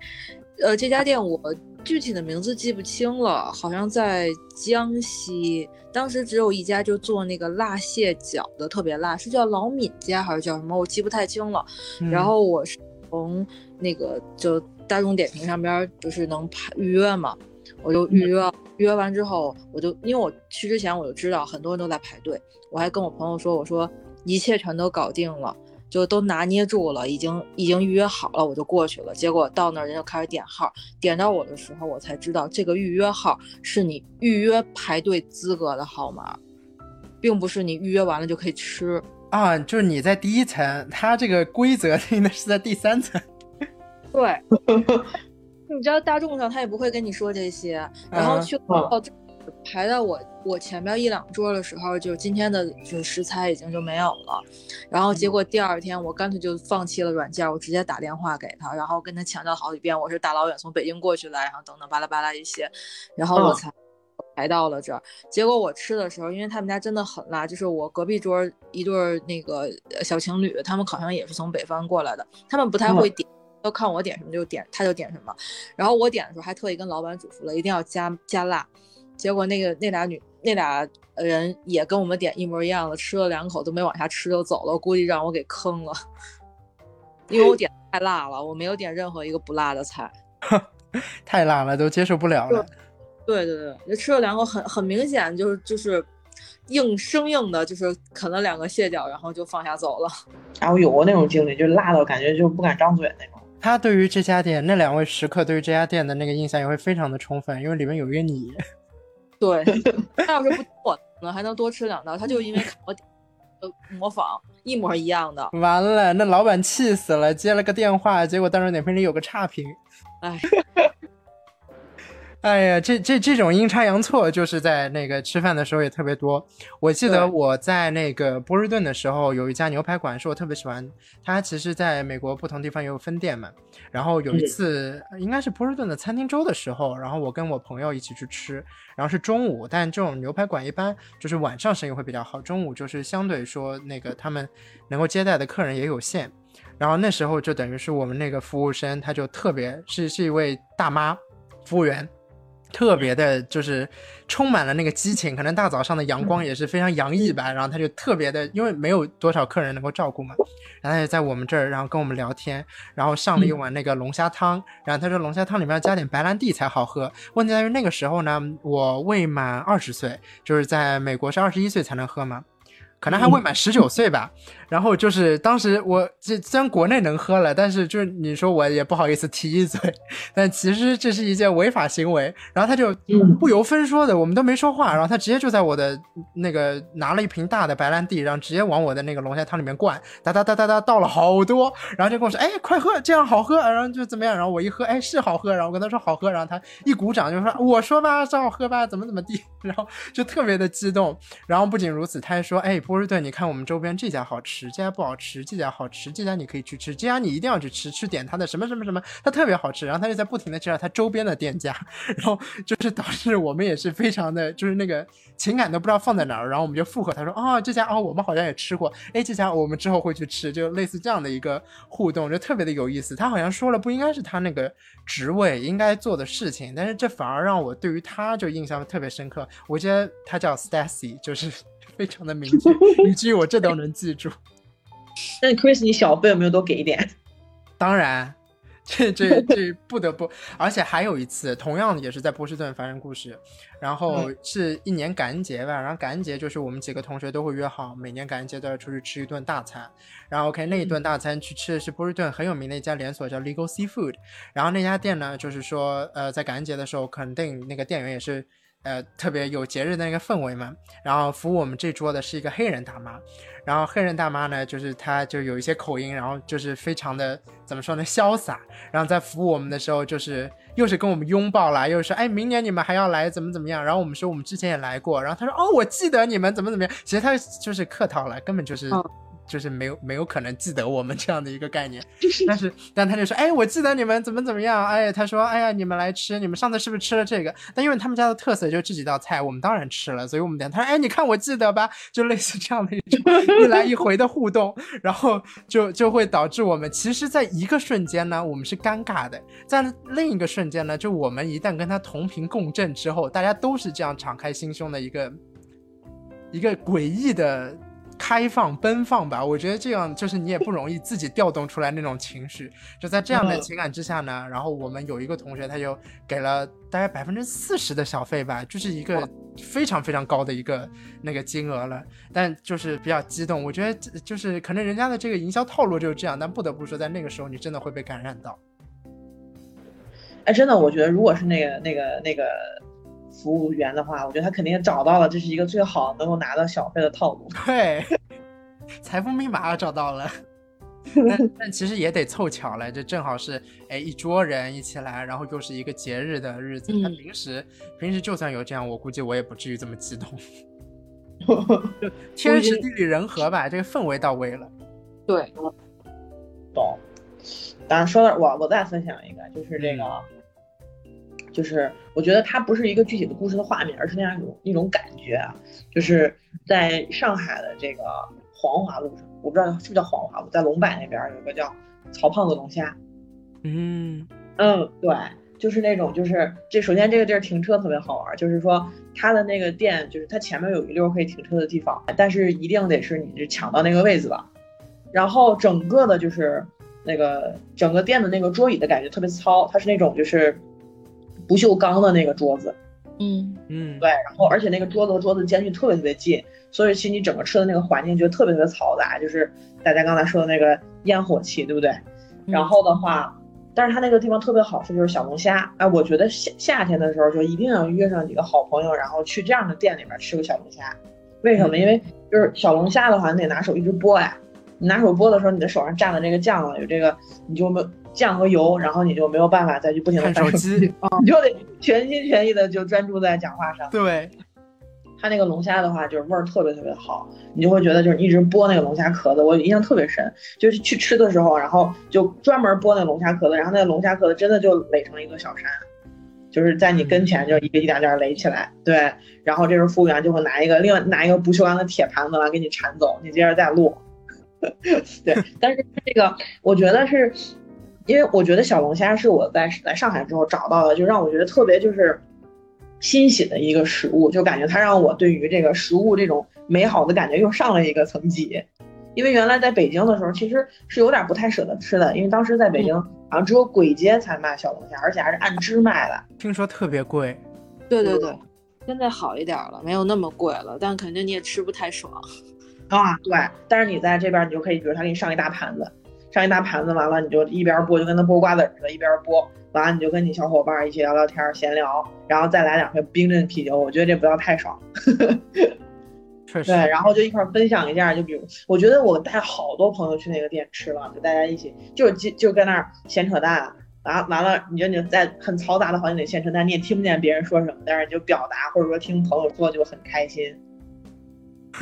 呃，这家店我具体的名字记不清了，好像在江西，当时只有一家就做那个辣蟹饺的，特别辣，是叫老闵家还是叫什么？我记不太清了。然后我是。从那个就大众点评上边就是能排预约嘛，我就预约，预约完之后我就因为我去之前我就知道很多人都在排队，我还跟我朋友说，我说一切全都搞定了，就都拿捏住了，已经已经预约好了，我就过去了。结果到那儿人就开始点号，点到我的时候我才知道这个预约号是你预约排队资格的号码，并不是你预约完了就可以吃。啊，就是你在第一层，它这个规则 应该是在第三层。对，你知道大众上他也不会跟你说这些，然后去到排到我我前面一两桌的时候，就今天的就食材已经就没有了，然后结果第二天我干脆就放弃了软件，我直接打电话给他，然后跟他强调好几遍我是大老远从北京过去的，然后等等巴拉巴拉一些，然后我才。排到了这儿。结果我吃的时候，因为他们家真的很辣，就是我隔壁桌一对儿那个呃小情侣，他们好像也是从北方过来的，他们不太会点，都看我点什么就点，他就点什么。然后我点的时候还特意跟老板嘱咐了，一定要加加辣。结果那个那俩女那俩人也跟我们点一模一样的，吃了两口都没往下吃就走了，估计让我给坑了，因为我点太辣了，我没有点任何一个不辣的菜。太辣了，都接受不了了。对对对，就吃了两口，很很明显就是就是硬生硬的，就是啃了两个蟹脚，然后就放下走了。然后有过那种经历，就辣到感觉就不敢张嘴那种。他对于这家店那两位食客对于这家店的那个印象也会非常的充分，因为里面有一个你。对，他要是不我可能还能多吃两道，他就因为看我呃模仿一模一样的，完了，那老板气死了，接了个电话，结果当时点评里有个差评。哎，哎呀，这这这种阴差阳错，就是在那个吃饭的时候也特别多。我记得我在那个波士顿的时候，有一家牛排馆是我特别喜欢，它其实在美国不同地方也有分店嘛。然后有一嗯次，应该是波士顿的餐厅周的时候，然后我跟我朋友一起去吃，然后是中午，但这种牛排馆一般就是晚上生意会比较好，中午就是相对说那个他们能够接待的客人也有限。然后那时候就等于是我们那个服务生，他就特别是是一位大妈服务员，特别的就是充满了那个激情，可能大早上的阳光也是非常洋溢吧。然后他就特别的，因为没有多少客人能够照顾嘛，然后他就在我们这儿，然后跟我们聊天，然后上了一碗那个龙虾汤，然后他说龙虾汤里面要加点白兰地才好喝。问题在于那个时候呢，我未满二十岁，就是在美国是二十一岁才能喝嘛。可能还未满十九岁吧，然后就是当时我这虽然国内能喝了，但是就是你说我也不好意思提一嘴，但其实这是一件违法行为。然后他就嗯不由分说的，我们都没说话，然后他直接就在我的那个拿了一瓶大的白兰地，然后直接往我的那个龙虾汤里面灌，哒哒哒哒哒倒了好多，然后就跟我说，哎，快喝，这样好喝，然后就怎么样，然后我一喝，哎，是好喝，然后我跟他说好喝，然后他一鼓掌就说，我说吧，是好喝吧，怎么怎么地，然后就特别的激动。然后不仅如此，他还说，哎，波士顿，你看我们周边这家好吃，这家不好吃，这家好吃，这家你可以去吃，这家你一定要去吃，去点它的什么什么什么，它特别好吃。然后他就在不停的介绍他周边的店家，然后就是导致我们也是非常的，就是那个情感都不知道放在哪儿，然后我们就附和他说，哦，这家哦，我们好像也吃过，哎，这家我们之后会去吃，就类似这样的一个互动，就特别的有意思。他好像说了不应该是他那个职位应该做的事情，但是这反而让我对于他就印象特别深刻。我觉得他叫 Stacy，就是非常的明确，以至于我这都能记住。那 Chris，你小费有没有多给一点？当然，这这这不得不，而且还有一次，同样也是在波士顿发生故事，然后是一年感恩节吧，然后感恩节就是我们几个同学都会约好，每年感恩节都要出去吃一顿大餐，然后 OK 那一顿大餐去吃的是波士顿很有名的一家连锁叫 Legal Seafood，然后那家店呢，就是说呃在感恩节的时候，肯定那个店员也是。呃，特别有节日的那个氛围嘛，然后服务我们这桌的是一个黑人大妈，然后黑人大妈呢，就是她就有一些口音，然后就是非常的怎么说呢，潇洒。然后在服务我们的时候，就是又是跟我们拥抱啦，又是说哎，明年你们还要来，怎么怎么样。然后我们说我们之前也来过，然后她说哦，我记得你们怎么怎么样。其实她就是客套了，根本就是。就是没有没有可能记得我们这样的一个概念，但是但他就说，哎，我记得你们怎么怎么样，哎，他说，哎呀，你们来吃，你们上次是不是吃了这个？但因为他们家的特色就这几道菜，我们当然吃了，所以我们点。他说，哎，你看我记得吧，就类似这样的一种 一来一回的互动，然后就就会导致我们其实，在一个瞬间呢，我们是尴尬的；在另一个瞬间呢，就我们一旦跟他同频共振之后，大家都是这样敞开心胸的一个一个诡异的。开放奔放吧，我觉得这样就是你也不容易自己调动出来那种情绪。就在这样的情感之下呢，然后我们有一个同学，他就给了大概百分之四十的小费吧，就是一个非常非常高的一个那个金额了。但就是比较激动，我觉得就是可能人家的这个营销套路就是这样，但不得不说，在那个时候你真的会被感染到。哎，真的，我觉得如果是那个那个那个服务员的话，我觉得他肯定找到了这是一个最好能够拿到小费的套路。对，财富密码找到了。但但其实也得凑巧了，这正好是哎一桌人一起来，然后又是一个节日的日子。他嗯平时平时就算有这样，我估计我也不至于这么激动。就天时地利人和吧，这个氛围到位了。对，懂。当然说到我，我再分享一个，就是这个，就是我觉得它不是一个具体的故事的画面，而是那样一种一种感觉啊，就是在上海的这个黄华路上，我不知道是不是叫黄华路，在龙柏那边有个叫曹胖子龙虾，嗯。嗯，对，就是那种，就是这首先这个地儿停车特别好玩，就是说它的那个店，就是它前面有一溜可以停车的地方，但是一定得是你是抢到那个位子吧。然后整个的就是那个整个店的那个桌椅的感觉特别糙，它是那种就是不锈钢的那个桌子，嗯嗯，对，然后而且那个桌子和桌子间距特别特别近，所以其实你整个吃的那个环境就特别特别嘈杂，就是大家刚才说的那个烟火气，对不对？然后的话，但是它那个地方特别好吃，就是小龙虾。哎，我觉得夏夏天的时候就一定要约上几个好朋友，然后去这样的店里面吃个小龙虾。为什么？因为就是小龙虾的话，你得拿手一直剥呀。你拿手剥的时候，你的手上蘸了这个酱了，有这个你就没有酱和油，然后你就没有办法再去不停的看手机，你就得全心全意的就专注在讲话上。对，它那个龙虾的话，就是味儿特别特别好，你就会觉得就是一直剥那个龙虾壳子，我印象特别深，就是去吃的时候，然后就专门剥那个龙虾壳子，然后那个龙虾壳子真的就垒成一座小山，就是在你跟前就一个一点点垒起来，对，然后这时候服务员就会拿一个另外拿一个不锈钢的铁盘子来给你铲走，你接着再录，对，但是这个我觉得是。因为我觉得小龙虾是我在来上海之后找到的，就让我觉得特别就是欣喜的一个食物，就感觉它让我对于这个食物这种美好的感觉又上了一个层级。因为原来在北京的时候，其实是有点不太舍得吃的，因为当时在北京好像只有簋街才卖小龙虾，而且还是按只卖的。听说特别贵。对对对，现在好一点了，没有那么贵了，但肯定你也吃不太爽。啊，对，但是你在这边你就可以，比如他给你上一大盘子。上一大盘子，完了你就一边剥，就跟那剥瓜子似的，一边剥，完了你就跟你小伙伴一起聊聊天、闲聊，然后再来两瓶冰镇啤酒，我觉得这不要太爽。确实。对，然后就一块分享一下，就比如我觉得我带好多朋友去那个店吃了，就大家一起就就就跟那儿闲扯淡，完完了，你觉得你在很嘈杂的环境里闲扯淡，你也听不见别人说什么，但是你就表达或者说听朋友说就很开心。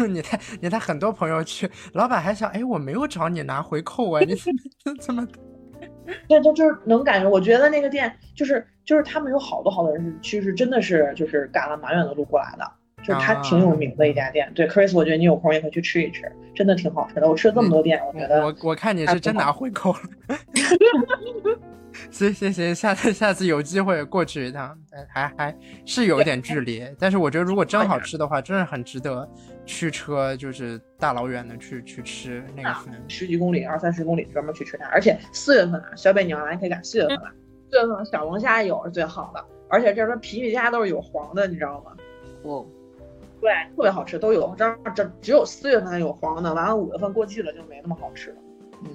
你带你带很多朋友去，老板还想，哎，我没有找你拿回扣啊，你 怎么怎么？对，就就是能感觉，我觉得那个店就是就是他们有好多好多人是，其实真的是就是赶了蛮远的路过来的，就是它挺有名的一家店。对，Chris，我觉得你有空也可以去吃一吃，真的挺好吃的。我吃了这么多店，我觉得我我看你是真拿回扣了。行行行，下次下次有机会过去一趟，还还是有一点距离，但是我觉得如果真好吃的话，真是很值得驱车，就是大老远的去去吃那个饭，十几公里、二三十公里专门去吃它。而且四月份啊，小北你要来可以赶四月份来，四月份小龙虾有是最好的，而且这边皮皮虾都是有黄的，你知道吗？哦，对，特别好吃，都有。这这只有四月份有黄的，完了五月份过季了就没那么好吃了。嗯。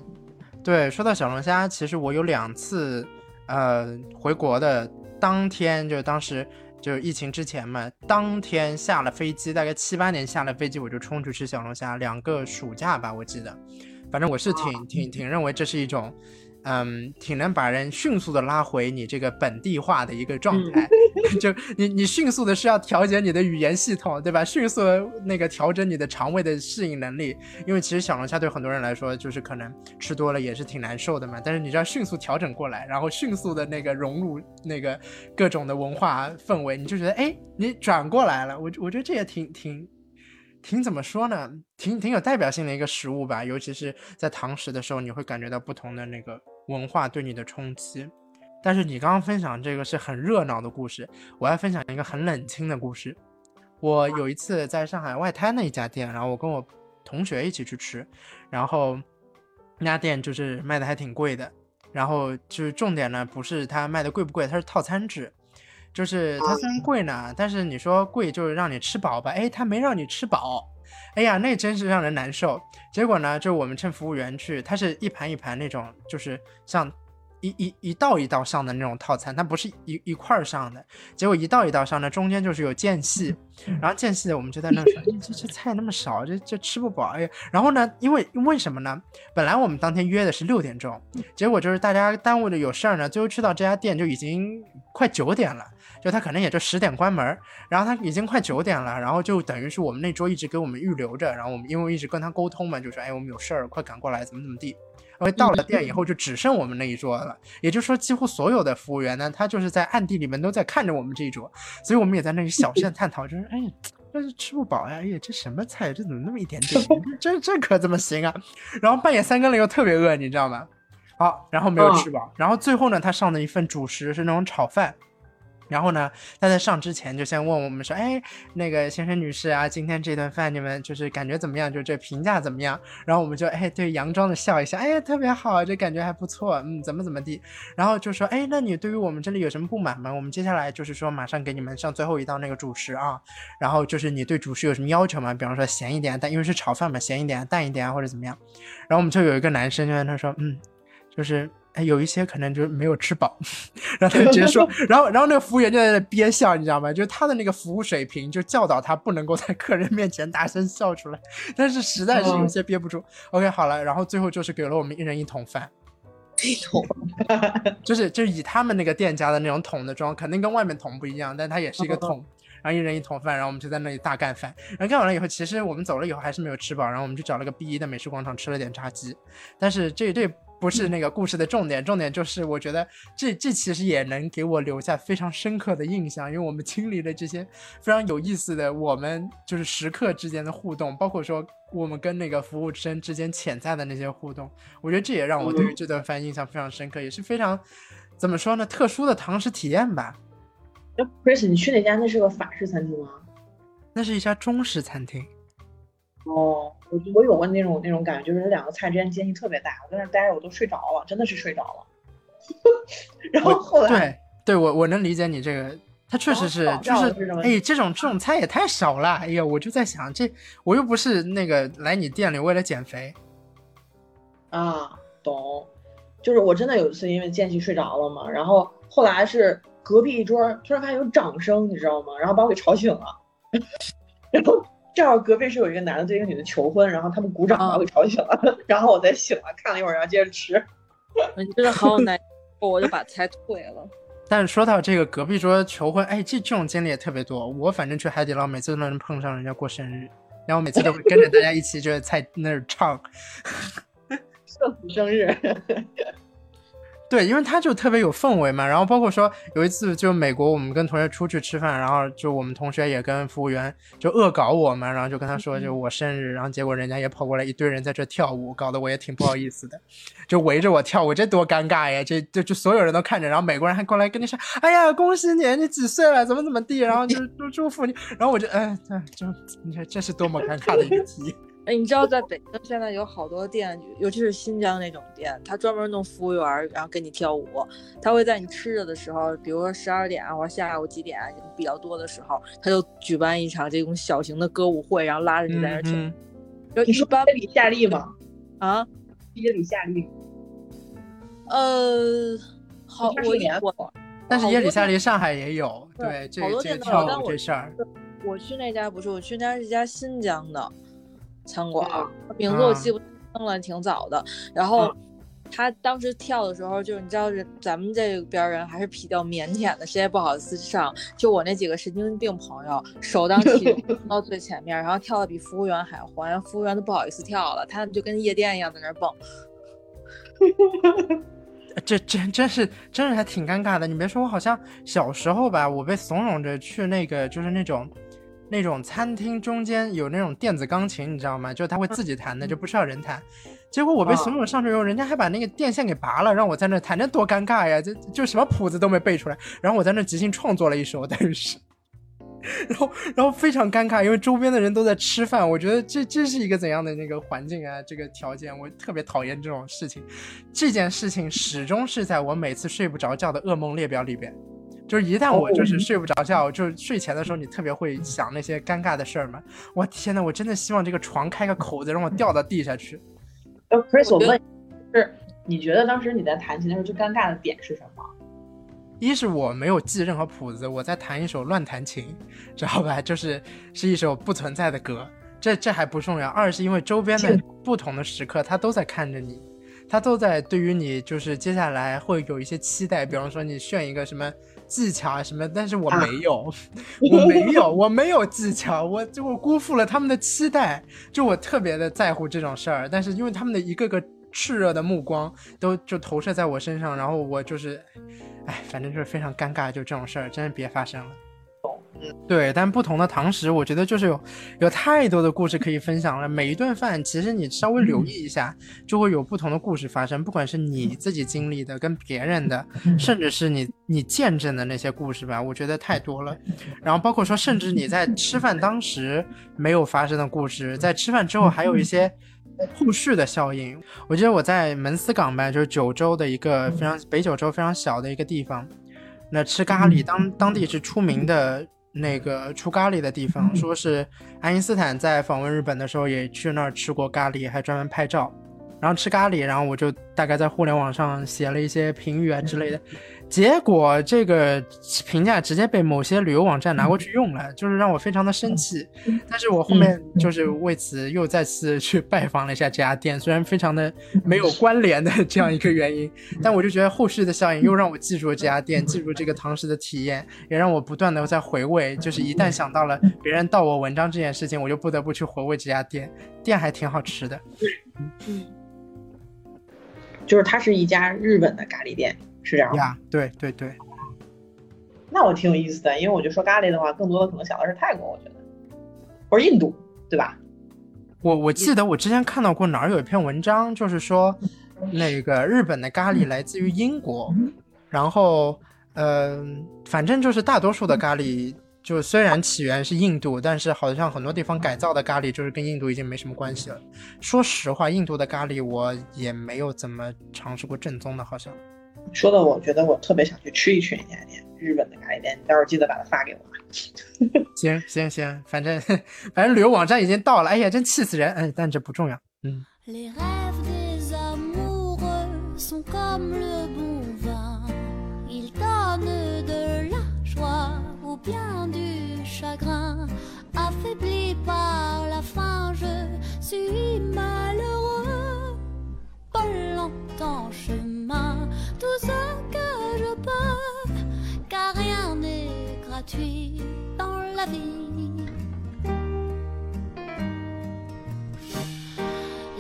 对，说到小龙虾，其实我有两次，呃，回国的当天，就是当时就是疫情之前嘛，当天下了飞机，大概七八点下了飞机，我就冲去吃小龙虾，两个暑假吧，我记得，反正我是挺挺挺认为这是一种。嗯，挺能把人迅速的拉回你这个本地化的一个状态，就你你迅速的是要调节你的语言系统，对吧？迅速那个调整你的肠胃的适应能力，因为其实小龙虾对很多人来说就是可能吃多了也是挺难受的嘛。但是你知道迅速调整过来，然后迅速的那个融入那个各种的文化氛围，你就觉得哎，你转过来了。我我觉得这也挺挺。挺怎么说呢？挺挺有代表性的一个食物吧，尤其是在堂食的时候，你会感觉到不同的那个文化对你的冲击。但是你刚刚分享这个是很热闹的故事，我要分享一个很冷清的故事。我有一次在上海外滩的一家店，然后我跟我同学一起去吃，然后那家店就是卖的还挺贵的，然后就是重点呢不是它卖的贵不贵，它是套餐制。就是它虽然贵呢，但是你说贵就是让你吃饱吧？哎，它没让你吃饱，哎呀，那真是让人难受。结果呢，就我们趁服务员去，它是一盘一盘那种，就是像一一一道一道上的那种套餐，它不是一一块儿上的。结果一道一道上的中间就是有间隙，然后间隙的我们就在那说，这这菜那么少，这这吃不饱。哎呀，然后呢，因为为什么呢？本来我们当天约的是六点钟，结果就是大家耽误的有事儿呢，最后去到这家店就已经快九点了。就他可能也就十点关门，然后他已经快九点了，然后就等于是我们那桌一直给我们预留着，然后我们因为一直跟他沟通嘛，就说哎我们有事儿，快赶过来，怎么怎么地。因为到了店以后就只剩我们那一桌了，也就是说几乎所有的服务员呢，他就是在暗地里面都在看着我们这一桌，所以我们也在那里小声探讨，就是哎呀。这是吃不饱呀！哎呀，这什么菜？这怎么那么一点点？这这可怎么行啊？然后半夜三更了又特别饿，你知道吗？好，然后没有吃饱，然后最后呢，他上的一份主食是那种炒饭。然后呢，他在上之前就先问我们说：“哎，那个先生女士啊，今天这顿饭你们就是感觉怎么样？就这评价怎么样？”然后我们就哎对佯装的笑一下，哎呀特别好，这感觉还不错，嗯，怎么怎么地。然后就说：“哎，那你对于我们这里有什么不满吗？我们接下来就是说马上给你们上最后一道那个主食啊。然后就是你对主食有什么要求吗？比方说咸一点，但因为是炒饭嘛，咸一点、淡一点啊，或者怎么样。”然后我们就有一个男生就跟他说：“嗯，就是。”哎，有一些可能就是没有吃饱，然后他就直接说，然后然后那个服务员就在那憋笑，你知道吗？就是他的那个服务水平就教导他不能够在客人面前大声笑出来，但是实在是有些憋不住。OK，好了，然后最后就是给了我们一人一桶饭，一桶，就是就是以他们那个店家的那种桶的装，肯定跟外面桶不一样，但它也是一个桶，然后一人一桶饭，然后我们就在那里大干饭。然后干完了以后，其实我们走了以后还是没有吃饱，然后我们就找了个 B 一的美食广场吃了点炸鸡，但是这这。不是那个故事的重点，重点就是我觉得这这其实也能给我留下非常深刻的印象，因为我们经历了这些非常有意思的，我们就是食客之间的互动，包括说我们跟那个服务生之间潜在的那些互动，我觉得这也让我对于这顿饭印象非常深刻，也是非常怎么说呢，特殊的堂食体验吧。哎，Chris，你去哪家那是个法式餐厅吗？那是一家中式餐厅。哦。我我有过那种那种感觉，就是那两个菜之间间隙特别大，我在那待着我都睡着了，真的是睡着了。然后后来，对对，我我能理解你这个，它确实是就是哎，这种这种菜也太少了，哎呀，我就在想，这我又不是那个来你店里为了减肥啊，懂？就是我真的有一次因为间隙睡着了嘛，然后后来是隔壁一桌突然发现有掌声，你知道吗？然后把我给吵醒了，然后。正好隔壁是有一个男的对一个女的求婚，然后他们鼓掌把我给吵醒了，然后我再醒了，看了一会儿，然后接着吃。你真的好有耐，我就把菜退了。但是说到这个隔壁桌求婚，哎，这这种经历也特别多。我反正去海底捞，每次都能碰上人家过生日，然后每次都会跟着大家一起就在菜那儿唱，祝福生日。对，因为他就特别有氛围嘛，然后包括说有一次就美国，我们跟同学出去吃饭，然后就我们同学也跟服务员就恶搞我嘛，然后就跟他说就我生日，然后结果人家也跑过来一堆人在这跳舞，搞得我也挺不好意思的，就围着我跳舞，这多尴尬呀！这就就所有人都看着，然后美国人还过来跟你说，哎呀，恭喜你，你几岁了？怎么怎么地？然后就就祝福你，然后我就哎，就你看这是多么尴尬的一个题。哎，你知道在北京现在有好多店，尤其是新疆那种店，他专门弄服务员，然后跟你跳舞。他会在你吃着的时候，比如说十二点或者下午几点人比较多的时候，他就举办一场这种小型的歌舞会，然后拉着你在那跳。你说耶里夏利吗？啊，耶里夏利。呃，好，我我，但是耶里夏利上海也有，对，这这跳舞这事儿。我去那家不是，我去那家是一家新疆的。餐馆名字我记不清了，挺早的。然后他当时跳的时候，就是你知道，人咱们这边人还是比较腼腆的，谁也不好意思上。就我那几个神经病朋友，首当其冲到最前面，然后跳的比服务员还欢，服务员都不好意思跳了，他们就跟夜店一样在那蹦。这真真是真是还挺尴尬的。你别说，我好像小时候吧，我被怂恿着去那个，就是那种。那种餐厅中间有那种电子钢琴，你知道吗？就他会自己弹的，就不需要人弹。结果我被怂恿上去以后，人家还把那个电线给拔了，让我在那弹，这多尴尬呀！就就什么谱子都没背出来，然后我在那即兴创作了一首，等于是，然后然后非常尴尬，因为周边的人都在吃饭，我觉得这这是一个怎样的那个环境啊？这个条件，我特别讨厌这种事情。这件事情始终是在我每次睡不着觉的噩梦列表里边。就是一旦我就是睡不着觉，就是睡前的时候，你特别会想那些尴尬的事儿嘛。我天呐，我真的希望这个床开个口子，让我掉到地下去。呃，Chris，我问，是你觉得当时你在弹琴的时候最尴尬的点是什么？一是我没有记任何谱子，我在弹一首乱弹琴，知道吧？就是是一首不存在的歌，这这还不重要。二是因为周边的不同的时刻，他都在看着你，他都在对于你就是接下来会有一些期待，比方说你炫一个什么。技巧啊什么，但是我没有，我没有，我没有技巧，我就我辜负了他们的期待，就我特别的在乎这种事儿，但是因为他们的一个个炽热的目光都就投射在我身上，然后我就是，哎，反正就是非常尴尬，就这种事儿真是别发生了。对，但不同的堂食，我觉得就是有有太多的故事可以分享了。每一顿饭，其实你稍微留意一下，就会有不同的故事发生，不管是你自己经历的、跟别人的，甚至是你你见证的那些故事吧，我觉得太多了。然后包括说，甚至你在吃饭当时没有发生的故事，在吃饭之后还有一些后续的效应。我记得我在门司港吧，就是九州的一个非常北九州非常小的一个地方，那吃咖喱，当当地是出名的。那个出咖喱的地方，说是爱因斯坦在访问日本的时候也去那儿吃过咖喱，还专门拍照。然后吃咖喱，然后我就大概在互联网上写了一些评语啊之类的，结果这个评价直接被某些旅游网站拿过去用了，就是让我非常的生气。但是我后面就是为此又再次去拜访了一下这家店，虽然非常的没有关联的这样一个原因，但我就觉得后续的效应又让我记住了这家店，记住这个堂食的体验，也让我不断的在回味。就是一旦想到了别人盗我文章这件事情，我就不得不去回味这家店，店还挺好吃的。嗯，就是它是一家日本的咖喱店，是这样吗？呀，对对对，那我挺有意思的，因为我就说咖喱的话，更多的可能想的是泰国，我觉得，或者印度，对吧？我我记得我之前看到过哪儿有一篇文章，就是说那个日本的咖喱来自于英国，然后呃，反正就是大多数的咖喱。就虽然起源是印度，但是好像很多地方改造的咖喱就是跟印度已经没什么关系了。说实话，印度的咖喱我也没有怎么尝试过正宗的，好像。说的我觉得我特别想去吃一吃那家店，日本的咖喱店，你待会儿记得把它发给我 吧。行行行，反正反正旅游网站已经到了，哎呀，真气死人！哎，但这不重要。嗯。tout ce que je peux, car rien n'est gratuit dans la vie.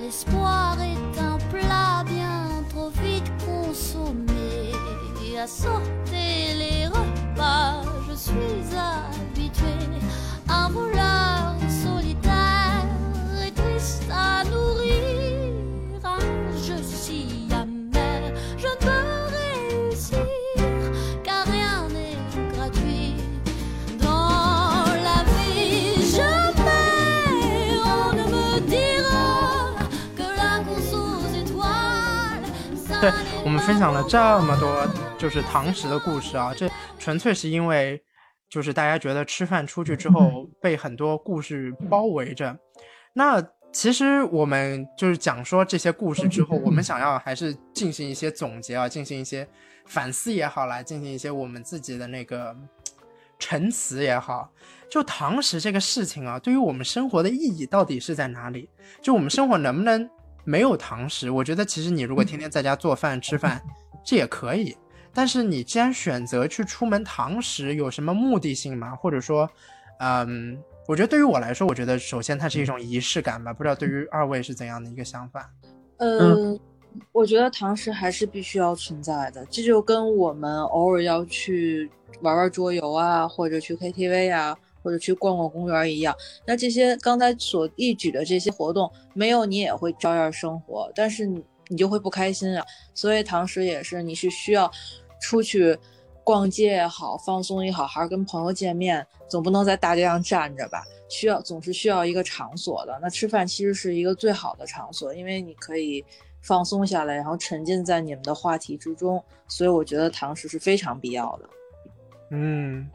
L'espoir est un plat bien trop vite consommé. À sortir les repas, je suis habituée à vouloir 对 我们分享了这么多就是堂食的故事啊，这纯粹是因为就是大家觉得吃饭出去之后被很多故事包围着。那其实我们就是讲说这些故事之后，我们想要还是进行一些总结啊，进行一些反思也好，来进行一些我们自己的那个陈词也好。就堂食这个事情啊，对于我们生活的意义到底是在哪里？就我们生活能不能没有堂食？我觉得其实你如果天天在家做饭吃饭，这也可以。但是你既然选择去出门堂食，有什么目的性吗？或者说，嗯，我觉得对于我来说，我觉得首先它是一种仪式感吧。不知道对于二位是怎样的一个想法？嗯，我觉得堂食还是必须要存在的，这就跟我们偶尔要去玩玩桌游啊，或者去 KTV 啊，或者去逛逛公园一样。那这些刚才所一举的这些活动，没有你也会照样生活，但是你你就会不开心啊。所以堂食也是，你是需要出去逛街也好，放松也好，还是跟朋友见面，总不能在大街上站着吧？需要总是需要一个场所的。那吃饭其实是一个最好的场所，因为你可以放松下来，然后沉浸在你们的话题之中。所以我觉得堂食是非常必要的。嗯，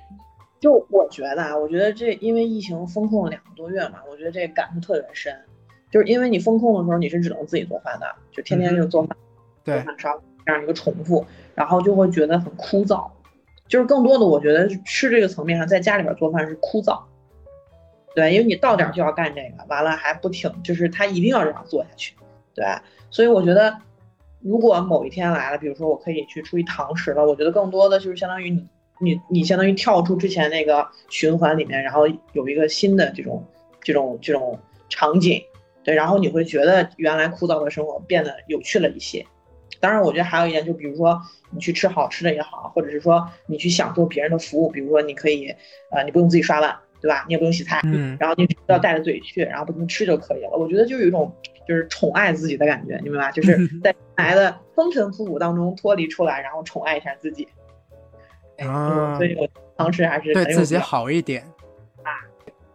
就我觉得啊，我觉得这因为疫情封控了两个多月嘛，我觉得这感触特别深。就是因为你封控的时候，你是只能自己做饭的，就天天就做饭、对做，饭烧这样一个重复，然后就会觉得很枯燥。就是更多的，我觉得吃这个层面上，在家里边做饭是枯燥。对，因为你到点儿就要干这个，完了还不停，就是他一定要这样做下去。对，所以我觉得，如果某一天来了，比如说我可以去出去堂食了，我觉得更多的就是相当于你你你相当于跳出之前那个循环里面，然后有一个新的这种这种这种场景，对，然后你会觉得原来枯燥的生活变得有趣了一些。当然，我觉得还有一点，就比如说你去吃好吃的也好，或者是说你去享受别人的服务，比如说你可以，呃，你不用自己刷碗，对吧？你也不用洗菜，嗯然后你只要带着嘴去，然后不停吃就可以了。我觉得就有一种就是宠爱自己的感觉，你明白吧？就是 在来的风尘仆仆当中脱离出来，然后宠爱一下自己。哎啊所以我尝试还是对自己好一点啊，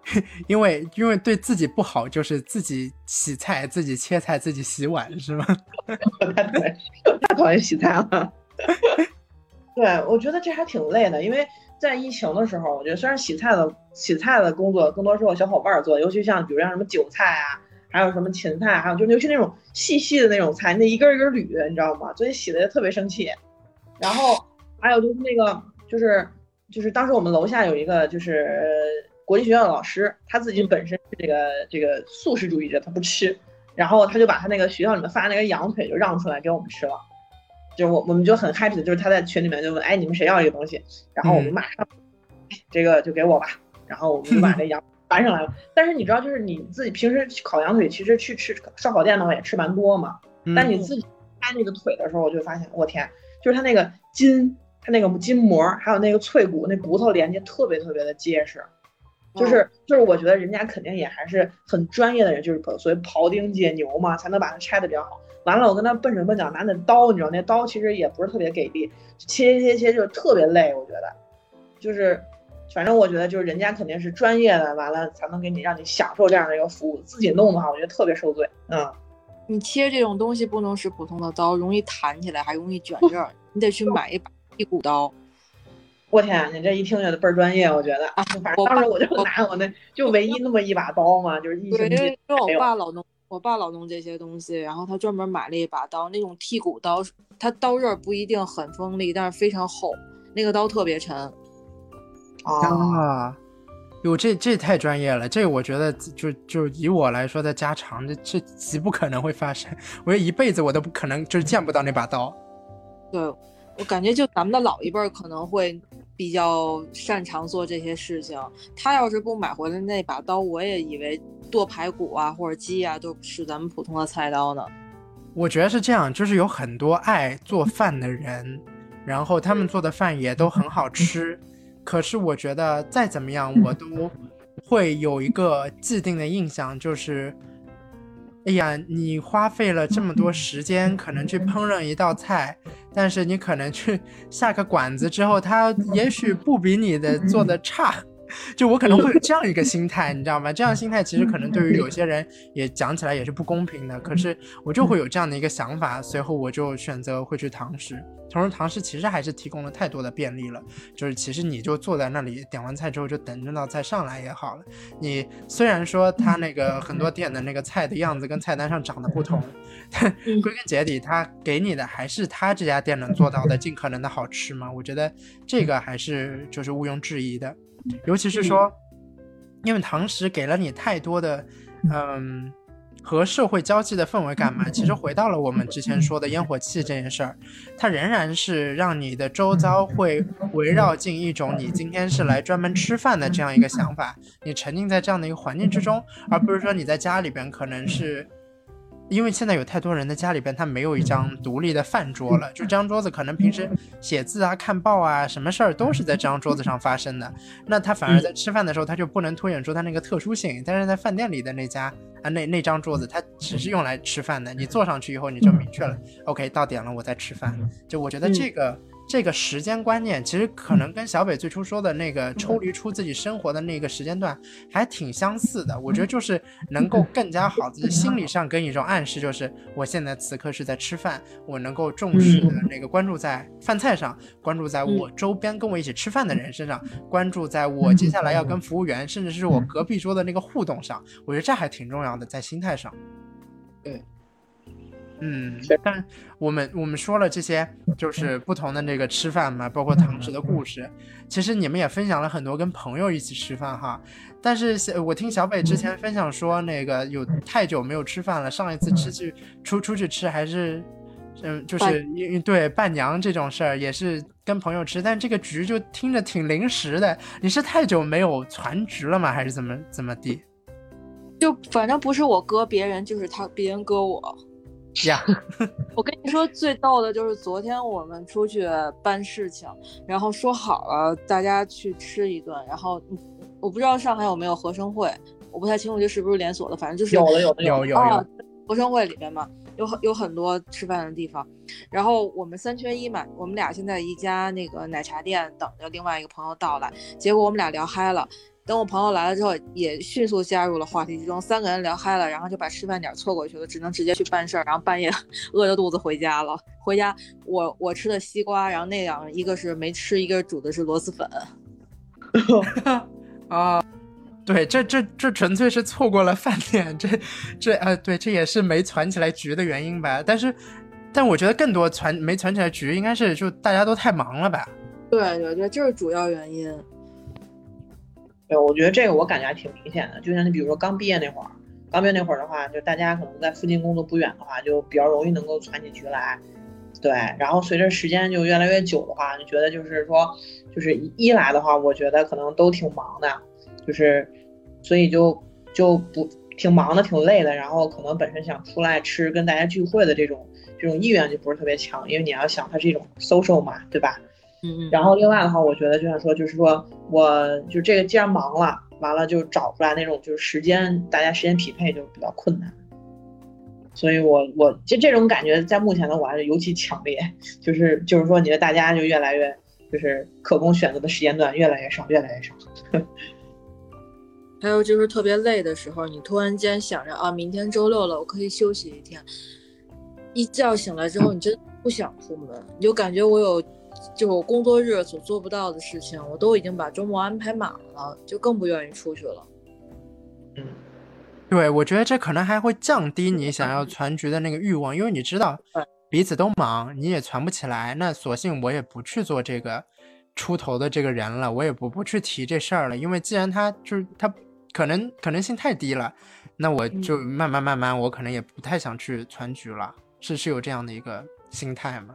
因为因为对自己不好，就是自己洗菜、自己切菜、自己洗碗，是吗？我太讨厌，太讨厌洗菜了。对，我觉得这还挺累的，因为在疫情的时候，我觉得虽然洗菜的洗菜的工作更多是我小伙伴儿做，尤其像比如像什么韭菜啊，还有什么芹菜，还有就尤其那种细细的那种菜，那一根儿一根儿捋，你知道吗？所以洗的也特别生气。然后还有就是那个就是就是当时我们楼下有一个就是呃国际学校的老师，他自己本身是这个这个素食主义者，他不吃，然后他就把他那个学校里面发那个羊腿就让出来给我们吃了。就我我们就很 happy 的，就是他在群里面就问，哎，你们谁要这个东西？然后我们马上，哎这个就给我吧。然后我们就把 这羊搬上来了。但是你知道，就是你自己平时烤羊腿，其实去吃烧烤店的话也吃蛮多嘛。嗯但你自己开那个腿的时候，我就发现，我天，就是它那个筋，它那个筋膜，还有那个脆骨，那骨头连接特别特别的结实。就是就是，我觉得人家肯定也还是很专业的人，就是所谓庖丁解牛嘛，才能把它拆的比较好。完了，我跟他笨手笨脚拿那刀，你知道那刀其实也不是特别给力，切切切就特别累，我觉得。就是，反正我觉得就是人家肯定是专业的，完了才能给你让你享受这样的一个服务。自己弄的话，我觉得特别受罪。嗯，你切这种东西不能使普通的刀，容易弹起来，还容易卷 刃儿，你得去买一把剔骨刀。我天，你这一听就倍儿专业，我觉得。啊反正当时我就拿我那就唯一那么一把刀嘛，就是一星，期因为我爸老弄，我爸老弄这些东西，然后他专门买了一把刀，那种剔骨刀，它刀刃不一定很锋利，但是非常厚，那个刀特别沉。啊。啊，哟，这这太专业了，这我觉得就就以我来说的家常，这这极不可能会发生，我觉得一辈子我都不可能就是见不到那把刀。对我感觉就咱们的老一辈儿可能会比较擅长做这些事情。他要是不买回来那把刀，我也以为剁排骨啊或者鸡啊都是咱们普通的菜刀呢。我觉得是这样，就是有很多爱做饭的人，然后他们做的饭也都很好吃，可是我觉得再怎么样，我都会有一个既定的印象，就是，哎呀，你花费了这么多时间，可能去烹饪一道菜，但是你可能去下个馆子之后，他也许不比你的做的差。就我可能会有这样一个心态，你知道吗？这样心态其实可能对于有些人也讲起来也是不公平的。可是我就会有这样的一个想法，随后我就选择会去堂食。同时，堂食其实还是提供了太多的便利了，就是其实你就坐在那里点完菜之后就等那道菜上来也好了。你虽然说它那个很多店的那个菜的样子跟菜单上长得不同，但嗯归根结底，它给你的还是他这家店能做到的尽可能的好吃嘛。我觉得这个还是就是毋庸置疑的。尤其是说，因为堂食给了你太多的，嗯，和社会交际的氛围感嘛。其实回到了我们之前说的烟火气这件事儿，它仍然是让你的周遭会围绕进一种你今天是来专门吃饭的这样一个想法，你沉浸在这样的一个环境之中，而不是说你在家里边可能是。因为现在有太多人的家里边，他没有一张独立的饭桌了，就这张桌子可能平时写字啊、看报啊，什么事儿都是在这张桌子上发生的。那他反而在吃饭的时候，他就不能凸显出他那个特殊性。但是在饭店里的那家啊，那那张桌子，它只是用来吃饭的。你坐上去以后，你就明确了，OK，到点了，我在吃饭。就我觉得这个。这个时间观念其实可能跟小北最初说的那个抽离出自己生活的那个时间段还挺相似的。我觉得就是能够更加好的心理上给你一种暗示，就是我现在此刻是在吃饭，我能够重视的那个关注在饭菜上，关注在我周边跟我一起吃饭的人身上，关注在我接下来要跟服务员，甚至是我隔壁桌的那个互动上。我觉得这还挺重要的，在心态上。对。嗯，但我们我们说了这些，就是不同的那个吃饭嘛，包括堂食的故事。其实你们也分享了很多跟朋友一起吃饭哈。但是我听小北之前分享说，那个有太久没有吃饭了，上一次吃去出出去吃还是，嗯，就是因对伴娘这种事儿也是跟朋友吃，但这个局就听着挺临时的。你是太久没有传局了吗？还是怎么怎么地？就反正不是我割别人，就是他别人割我。呀，我跟你说最逗的就是昨天我们出去办事情，然后说好了大家去吃一顿，然后嗯我不知道上海有没有合生汇，我不太清楚这是不是连锁的，反正就是有的有的有有啊有，，合生汇里面嘛，有很有很多吃饭的地方。然后我们三缺一嘛，我们俩现在一家那个奶茶店等着另外一个朋友到来，结果我们俩聊嗨了。等我朋友来了之后，也迅速加入了话题之中，三个人聊嗨了，然后就把吃饭点错过去了，只能直接去办事儿，然后半夜 饿着肚子回家了。回家我我吃的西瓜，然后那两个一个是没吃，一个煮的是螺蛳粉。啊，对，这这这纯粹是错过了饭点，这这呃，对，这也是没攒起来局的原因吧。但是，但我觉得更多攒没攒起来局，应该是就大家都太忙了吧。对对对，这是主要原因。对，我觉得这个我感觉还挺明显的。就像你比如说刚毕业那会儿，刚毕业那会儿的话，就大家可能在附近工作不远的话，就比较容易能够攒起局来。对，然后随着时间就越来越久的话，就觉得就是说，就是一来的话，我觉得可能都挺忙的，就是所以就就不挺忙的，挺累的。然后可能本身想出来吃跟大家聚会的这种这种意愿就不是特别强，因为你要想它是一种 social 嘛，对吧？嗯嗯。然后另外的话，我觉得就像说，就是说我就这个既然忙了，完了就找出来那种就是时间，大家时间匹配就比较困难。所以我我就这种感觉在目前的我还是尤其强烈，就是就是说，你的大家就越来越就是可供选择的时间段越来越少，越来越少。还有就是特别累的时候，你突然间想着啊，明天周六了，我可以休息一天。一觉醒来之后，你真不想出门，你就感觉我有，就我工作日所做不到的事情，我都已经把周末安排满了，就更不愿意出去了。嗯，对，我觉得这可能还会降低你想要攒局的那个欲望，因为你知道彼此都忙，你也攒不起来，那索性我也不去做这个出头的这个人了，我也不不去提这事儿了，因为既然他就是他可能可能性太低了，那我就慢慢慢慢，我可能也不太想去攒局了，是是有这样的一个心态吗？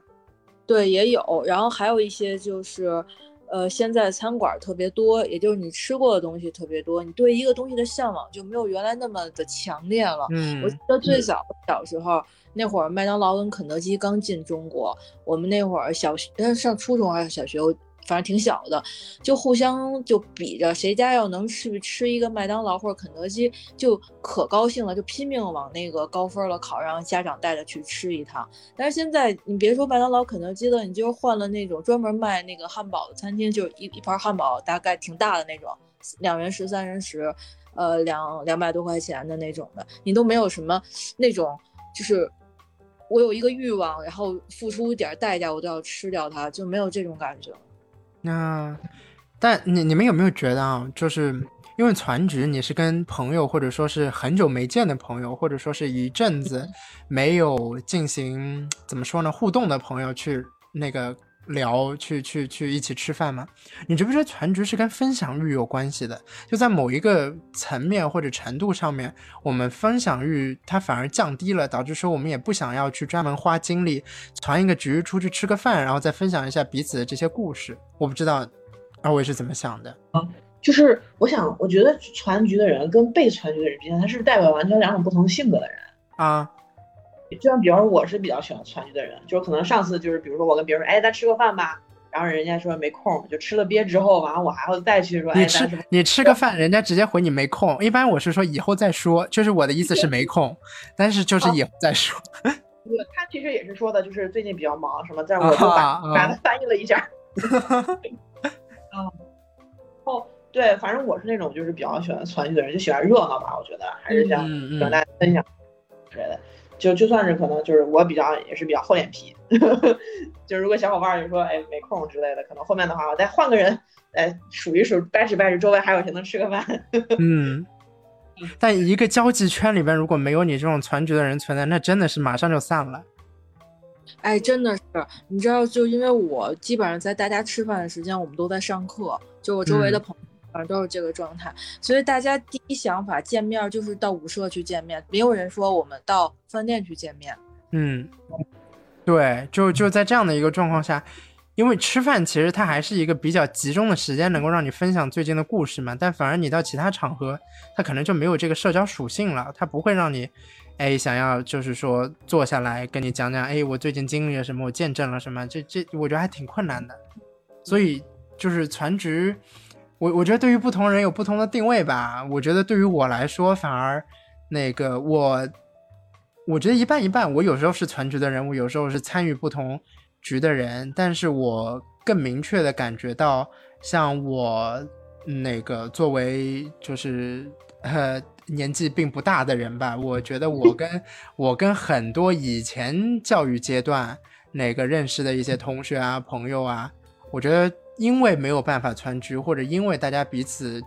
对，也有，然后还有一些就是，呃，现在餐馆儿特别多，也就是你吃过的东西特别多，你对一个东西的向往就没有原来那么的强烈了。嗯我记得最早小时候那会儿，麦当劳跟肯德基刚进中国，我们那会儿小学呃上初中还是小学，我反正挺小的，就互相就比着谁家要能去吃一个麦当劳或者肯德基，就可高兴了，就拼命往那个高分了考，让家长带着去吃一趟。但是现在你别说麦当劳、肯德基了，你就是换了那种专门卖那个汉堡的餐厅，就一一盘汉堡大概挺大的那种，两人食、三人食，呃，两两百多块钱的那种的，你都没有什么那种，就是我有一个欲望，然后付出一点代价，我都要吃掉它，就没有这种感觉了。那，但你你们有没有觉得啊，就是因为攒局，你是跟朋友或者说是很久没见的朋友，或者说是一阵子没有进行怎么说呢互动的朋友去那个聊，去去去一起吃饭吗？你觉不觉得攒局是跟分享欲有关系的？就在某一个层面或者程度上面，我们分享欲它反而降低了，导致说我们也不想要去专门花精力传一个局出去吃个饭，然后再分享一下彼此的这些故事。我不知道二位是怎么想的啊。就是我想，我觉得传局的人跟被传局的人之间，他是代表完全两种不同性格的人。啊，就像比方说我是比较喜欢传局的人，就是可能上次就是比如说我跟别人说，哎，咱吃个饭吧，然后人家说没空，就吃了憋之后，完了我还会再去说，哎，你吃你吃个饭，人家直接回你没空。一般我是说以后再说，就是我的意思是没空，但是就是以后再说。对他其实也是说的，就是最近比较忙什么，但我就把啊啊把它翻译了一下。嗯，哦，对，反正我是那种就是比较喜欢团聚的人，就喜欢热闹吧。我觉得还是想跟大家分享之类的。就就算是可能就是我比较也是比较厚脸皮，就如果小伙伴儿就说哎没空之类的，可能后面的话我再换个人，哎数一数掰扯掰扯周围还有谁能吃个饭。嗯。但一个交际圈里边，如果没有你这种团局的人存在，那真的是马上就散了。哎，真的是，你知道，就因为我基本上在大家吃饭的时间，我们都在上课，就我周围的嗯朋友，反正都是这个状态，所以大家第一想法见面就是到舞社去见面，没有人说我们到饭店去见面。嗯，对，就就在这样的一个状况下，因为吃饭其实它还是一个比较集中的时间，能够让你分享最近的故事嘛。但反而你到其他场合，它可能就没有这个社交属性了，它不会让你，哎，想要就是说坐下来跟你讲讲，哎，我最近经历了什么，我见证了什么，这这我觉得还挺困难的。所以就是全职，我我觉得对于不同人有不同的定位吧。我觉得对于我来说，反而那个我，我觉得一半一半。我有时候是全局的人物，有时候是参与不同。局的人，但是我更明确的感觉到，像我那个作为就是呃年纪并不大的人吧，我觉得我跟 我跟很多以前教育阶段那个认识的一些同学啊朋友啊，我觉得因为没有办法川局，或者因为大家彼此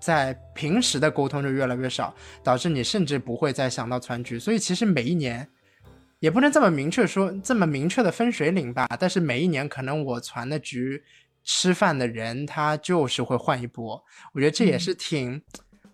在平时的沟通就越来越少，导致你甚至不会再想到川局，所以其实每一年。也不能这么明确说，这么明确的分水岭吧。但是每一年可能我传的局吃饭的人，他就是会换一波。我觉得这也是挺。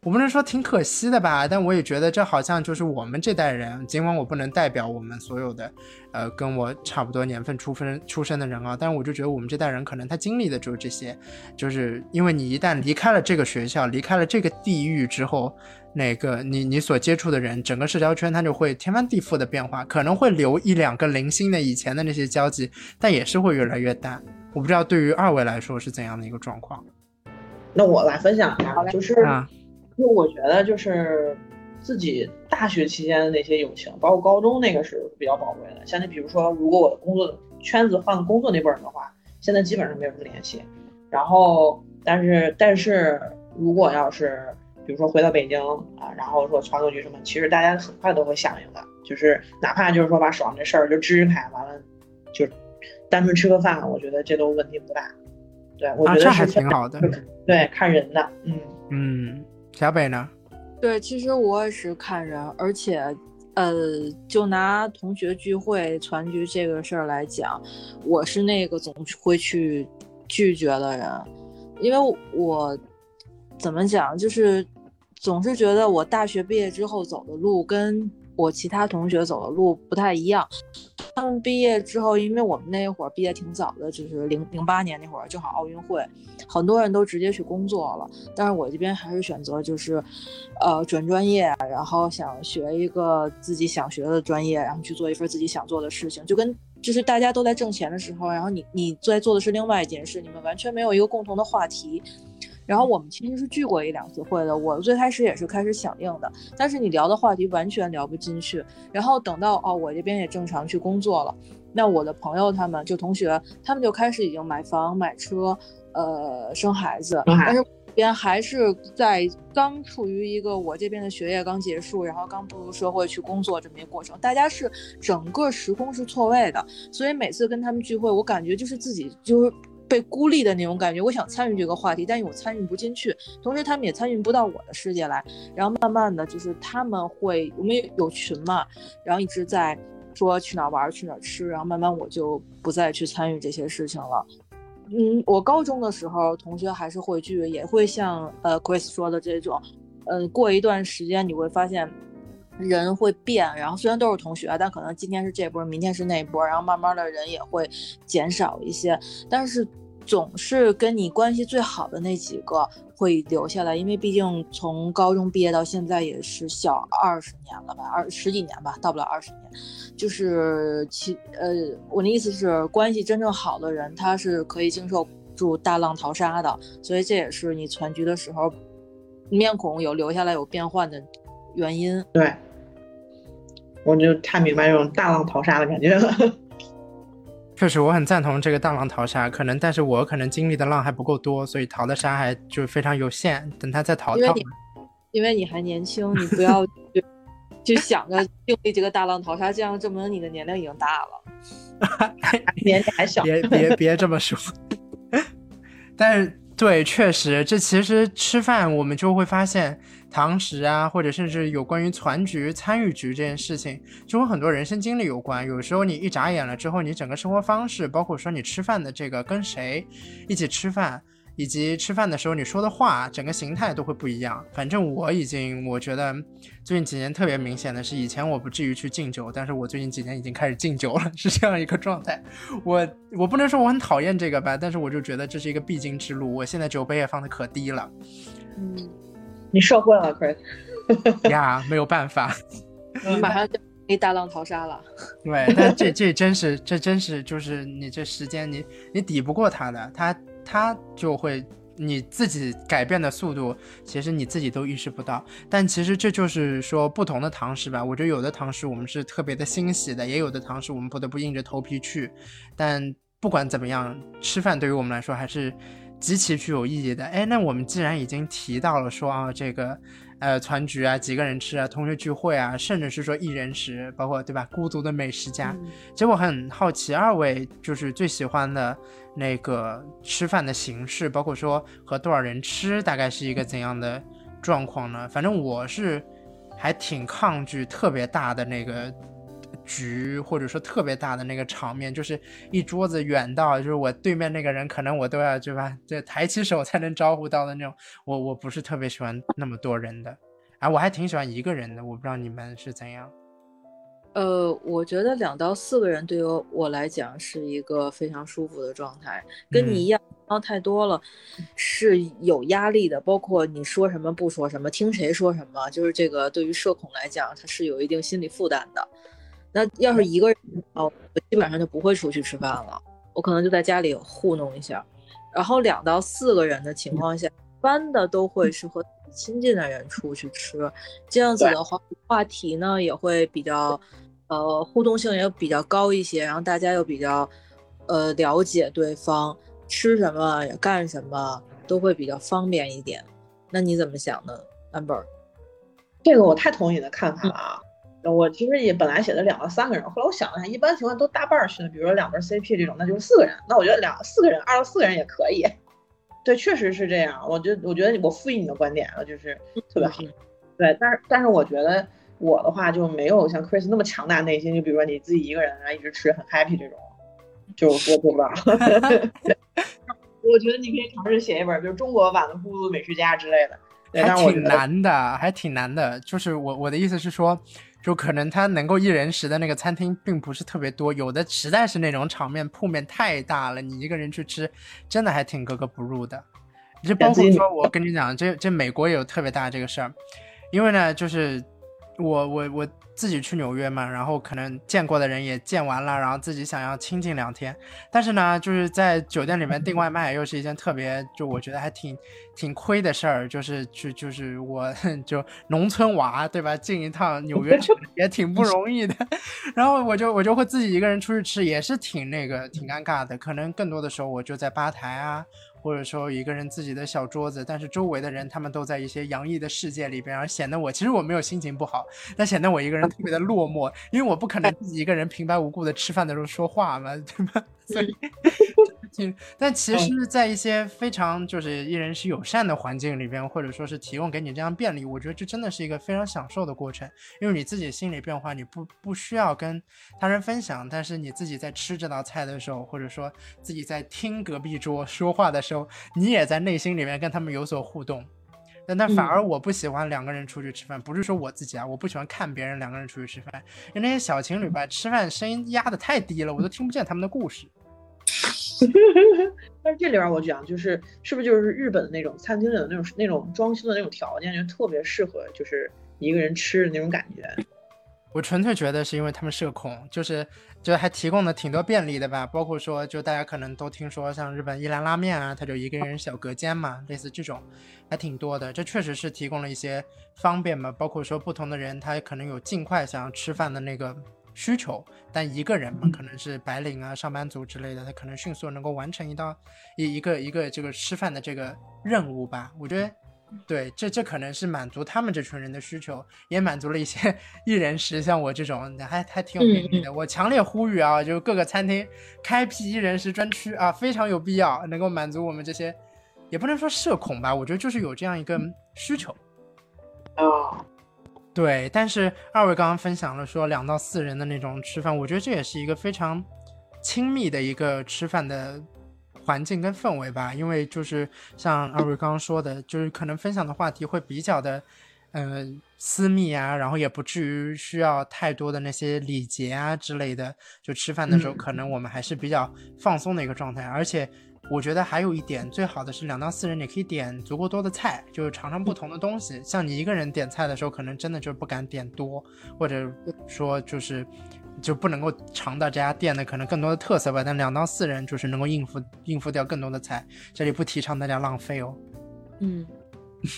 我不能说挺可惜的吧，但我也觉得这好像就是我们这代人，尽管我不能代表我们所有的，呃，跟我差不多年份出分出生的人啊，但是我就觉得我们这代人可能他经历的就是这些，就是因为你一旦离开了这个学校，离开了这个地域之后，那个你你所接触的人，整个社交圈它就会天翻地覆的变化，可能会留一两个零星的以前的那些交集，但也是会越来越淡。我不知道对于二位来说是怎样的一个状况。那我来分享一下，就是。就我觉得，就是自己大学期间的那些友情，包括高中那个是比较宝贵的。像你比如说，如果我的工作圈子换工作那波人的话，现在基本上没有什么联系。然后，但是，但是如果要是比如说回到北京啊，然后说传个局什么，其实大家很快都会响应的。就是哪怕就是说把手上这事儿就支开，完了就单纯吃个饭，我觉得这都问题不大。对，我觉得还挺好的。对，看人的，嗯嗯。小北呢？对，其实我也是看人，而且，呃，就拿同学聚会团聚这个事儿来讲，我是那个总会去拒绝的人，因为我怎么讲，就是总是觉得我大学毕业之后走的路跟我其他同学走的路不太一样。他们毕业之后，因为我们那会儿毕业挺早的，就是零零八年那会儿，正好奥运会，很多人都直接去工作了。但是我这边还是选择就是，呃，转专业，然后想学一个自己想学的专业，然后去做一份自己想做的事情。就跟就是大家都在挣钱的时候，然后你你在做的是另外一件事，你们完全没有一个共同的话题。然后我们其实是聚过一两次会的，我最开始也是开始响应的，但是你聊的话题完全聊不进去。然后等到哦，我这边也正常去工作了，那我的朋友他们就同学，他们就开始已经买房买车，呃，生孩子，但是边还是在刚处于一个我这边的学业刚结束，然后刚步入社会去工作这么一个过程，大家是整个时空是错位的，所以每次跟他们聚会，我感觉就是自己就是。被孤立的那种感觉，我想参与这个话题，但是我参与不进去，同时他们也参与不到我的世界来。然后慢慢的就是他们会，我们有群嘛，然后一直在说去哪玩去哪吃，然后慢慢我就不再去参与这些事情了。嗯，我高中的时候同学还是会聚，也会像呃 Chris 说的这种，嗯，过一段时间你会发现人会变，然后虽然都是同学，但可能今天是这波，明天是那波，然后慢慢的人也会减少一些，但是。总是跟你关系最好的那几个会留下来，因为毕竟从高中毕业到现在也是小二十年了吧，二十几年吧，到不了二十年。就是其呃，我的意思是，关系真正好的人，他是可以经受住大浪淘沙的。所以这也是你全局的时候，面孔有留下来有变换的原因。对，我就太明白这种大浪淘沙的感觉了。确实，我很赞同这个大浪淘沙，可能，但是我可能经历的浪还不够多，所以淘的沙还就非常有限。等他再淘淘，因为你还年轻，你不要 就想着经历这个大浪淘沙，这样证明你的年龄已经大了，年纪还小。别别别这么说。但是，对，确实，这其实吃饭我们就会发现。堂食啊，或者甚至有关于团局、参与局这件事情，就和很多人生经历有关。有时候你一眨眼了之后，你整个生活方式，包括说你吃饭的这个跟谁一起吃饭，以及吃饭的时候你说的话，整个形态都会不一样。反正我已经，我觉得最近几年特别明显的是，以前我不至于去敬酒，但是我最近几年已经开始敬酒了，是这样一个状态。我我不能说我很讨厌这个吧，但是我就觉得这是一个必经之路。我现在酒杯也放的可低了，嗯，你社会了，Chris。呀，没有办法。你 马上就可以大浪淘沙了。对，但这这真是这真是就是你这时间你你抵不过他的，他他就会你自己改变的速度，其实你自己都意识不到。但其实这就是说不同的堂食吧，我觉得有的堂食我们是特别的欣喜的，也有的堂食我们不得不硬着头皮去。但不管怎么样，吃饭对于我们来说还是极其具有意义的。哎，那我们既然已经提到了说啊这个。呃，团局啊，几个人吃啊，同学聚会啊，甚至是说一人食，包括对吧？孤独的美食家。其实我很好奇，二位就是最喜欢的那个吃饭的形式，包括说和多少人吃，大概是一个怎样的状况呢？反正我是还挺抗拒特别大的那个。局或者说特别大的那个场面，就是一桌子远到，就是我对面那个人可能我都要对吧，这抬起手才能招呼到的那种。我我不是特别喜欢那么多人的，啊，我还挺喜欢一个人的。我不知道你们是怎样。呃，我觉得两到四个人对于我来讲是一个非常舒服的状态，跟你一样，然后太多了是有压力的。包括你说什么不说什么，听谁说什么，就是这个对于社恐来讲，它是有一定心理负担的。那要是一个人哦，我基本上就不会出去吃饭了，我可能就在家里糊弄一下。然后两到四个人的情况下，一般的都会是和亲近的人出去吃，这样子的话，话题呢也会比较，呃，互动性也比较高一些，然后大家又比较，呃，了解对方吃什么干什么都会比较方便一点。那你怎么想呢，amber？这个我太同意你的看法了啊。我其实也本来写的两到三个人，后来我想了一下，一般情况都搭伴儿去的，比如说两对 CP 这种，那就是四个人。那我觉得两四个人，二到四个人也可以。对，确实是这样。我觉我觉得我复议你的观点了，就是特别好。对，但是但是我觉得我的话就没有像 Chris 那么强大内心，就比如说你自己一个人啊一直吃很 happy 这种，就我做不到。我觉得你可以尝试写一本，就是中国版的《孤独美食家》之类的。还挺难的，还挺难的。就是我我的意思是说。就可能他能够一人食的那个餐厅并不是特别多，有的实在是那种场面铺面太大了，你一个人去吃，真的还挺格格不入的。就包括说，我跟你讲，这这美国也有特别大这个事儿，因为呢，就是我我我。自己去纽约嘛，然后可能见过的人也见完了，然后自己想要清静两天，但是呢，就是在酒店里面订外卖又是一件特别，就我觉得还挺挺亏的事儿，就是去就是我就农村娃对吧，进一趟纽约城也挺不容易的，然后我就我就会自己一个人出去吃，也是挺那个挺尴尬的，可能更多的时候我就在吧台啊。或者说一个人自己的小桌子，但是周围的人他们都在一些洋溢的世界里边，而显得我其实我没有心情不好，但显得我一个人特别的落寞，因为我不可能自己一个人平白无故的吃饭的时候说话嘛，对吧？所以。但其实，在一些非常就是一人是友善的环境里边，或者说是提供给你这样便利，我觉得这真的是一个非常享受的过程。因为你自己心理变化，你不不需要跟他人分享，但是你自己在吃这道菜的时候，或者说自己在听隔壁桌说话的时候，你也在内心里面跟他们有所互动。但但反而我不喜欢两个人出去吃饭，不是说我自己啊，我不喜欢看别人两个人出去吃饭，因为那些小情侣吧，吃饭声音压的太低了，我都听不见他们的故事。但是这里边我讲就是，是不是就是日本的那种餐厅里的那种那种装修的那种条件，就特别适合就是一个人吃的那种感觉。我纯粹觉得是因为他们社恐，就是就还提供的挺多便利的吧，包括说就大家可能都听说像日本一兰拉面啊，它就一个人小隔间嘛，类似这种还挺多的。这确实是提供了一些方便嘛，包括说不同的人他可能有尽快想要吃饭的那个。需求，但一个人嘛，可能是白领啊、上班族之类的，他可能迅速能够完成一道一一个一个这个吃饭的这个任务吧。我觉得，对，这这可能是满足他们这群人的需求，也满足了一些一人食，像我这种还还挺有魅力的。我强烈呼吁啊，就是各个餐厅开辟一人食专区啊，非常有必要，能够满足我们这些，也不能说社恐吧，我觉得就是有这样一个需求啊。对，但是二位刚刚分享了说两到四人的那种吃饭，我觉得这也是一个非常亲密的一个吃饭的。环境跟氛围吧，因为就是像二位刚刚说的，就是可能分享的话题会比较的，呃，私密啊，然后也不至于需要太多的那些礼节啊之类的。就吃饭的时候，嗯可能我们还是比较放松的一个状态，而且。我觉得还有一点，最好的是两到四人，你可以点足够多的菜，就是尝尝不同的东西。像你一个人点菜的时候，可能真的就不敢点多，或者说就是就不能够尝到这家店的可能更多的特色吧。但两到四人就是能够应付应付掉更多的菜，这里不提倡大家浪费哦。嗯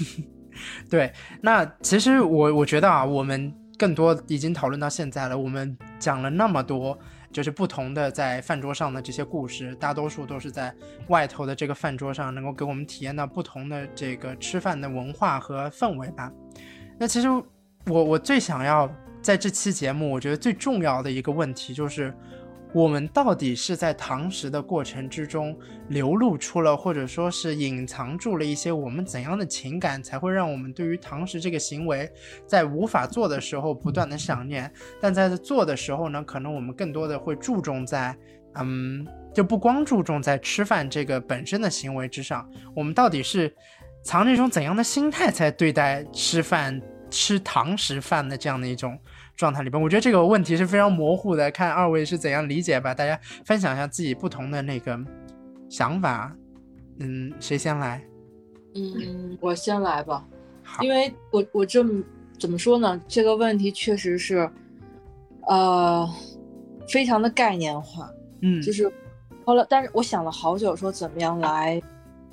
对，那其实我我觉得啊，我们更多已经讨论到现在了，我们讲了那么多，就是不同的在饭桌上的这些故事，大多数都是在外头的这个饭桌上，能够给我们体验到不同的这个吃饭的文化和氛围吧。那其实我我最想要在这期节目，我觉得最重要的一个问题就是。我们到底是在堂食的过程之中流露出了，或者说是隐藏住了一些我们怎样的情感，才会让我们对于堂食这个行为，在无法做的时候不断的想念，但在做的时候呢，可能我们更多的会注重在，嗯，就不光注重在吃饭这个本身的行为之上，我们到底是藏着一种怎样的心态在对待吃饭、吃堂食饭的这样的一种。状态里边，我觉得这个问题是非常模糊的，看二位是怎样理解吧。大家分享一下自己不同的那个想法。嗯，谁先来？嗯，我先来吧，好，因为我我这么怎么说呢？这个问题确实是，呃，非常的概念化。嗯，就是后来，但是我想了好久，说怎么样来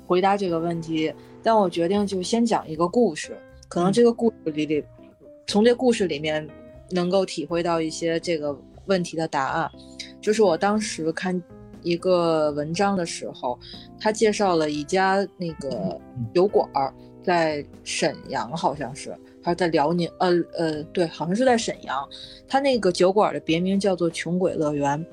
回答这个问题。但我决定就先讲一个故事，可能这个故事里里，从这故事里面能够体会到一些这个问题的答案。就是我当时看一个文章的时候，他介绍了一家那个酒馆儿，在沈阳，好像是还是在辽宁，呃呃，对，好像是在沈阳。他那个酒馆的别名叫做“穷鬼乐园”。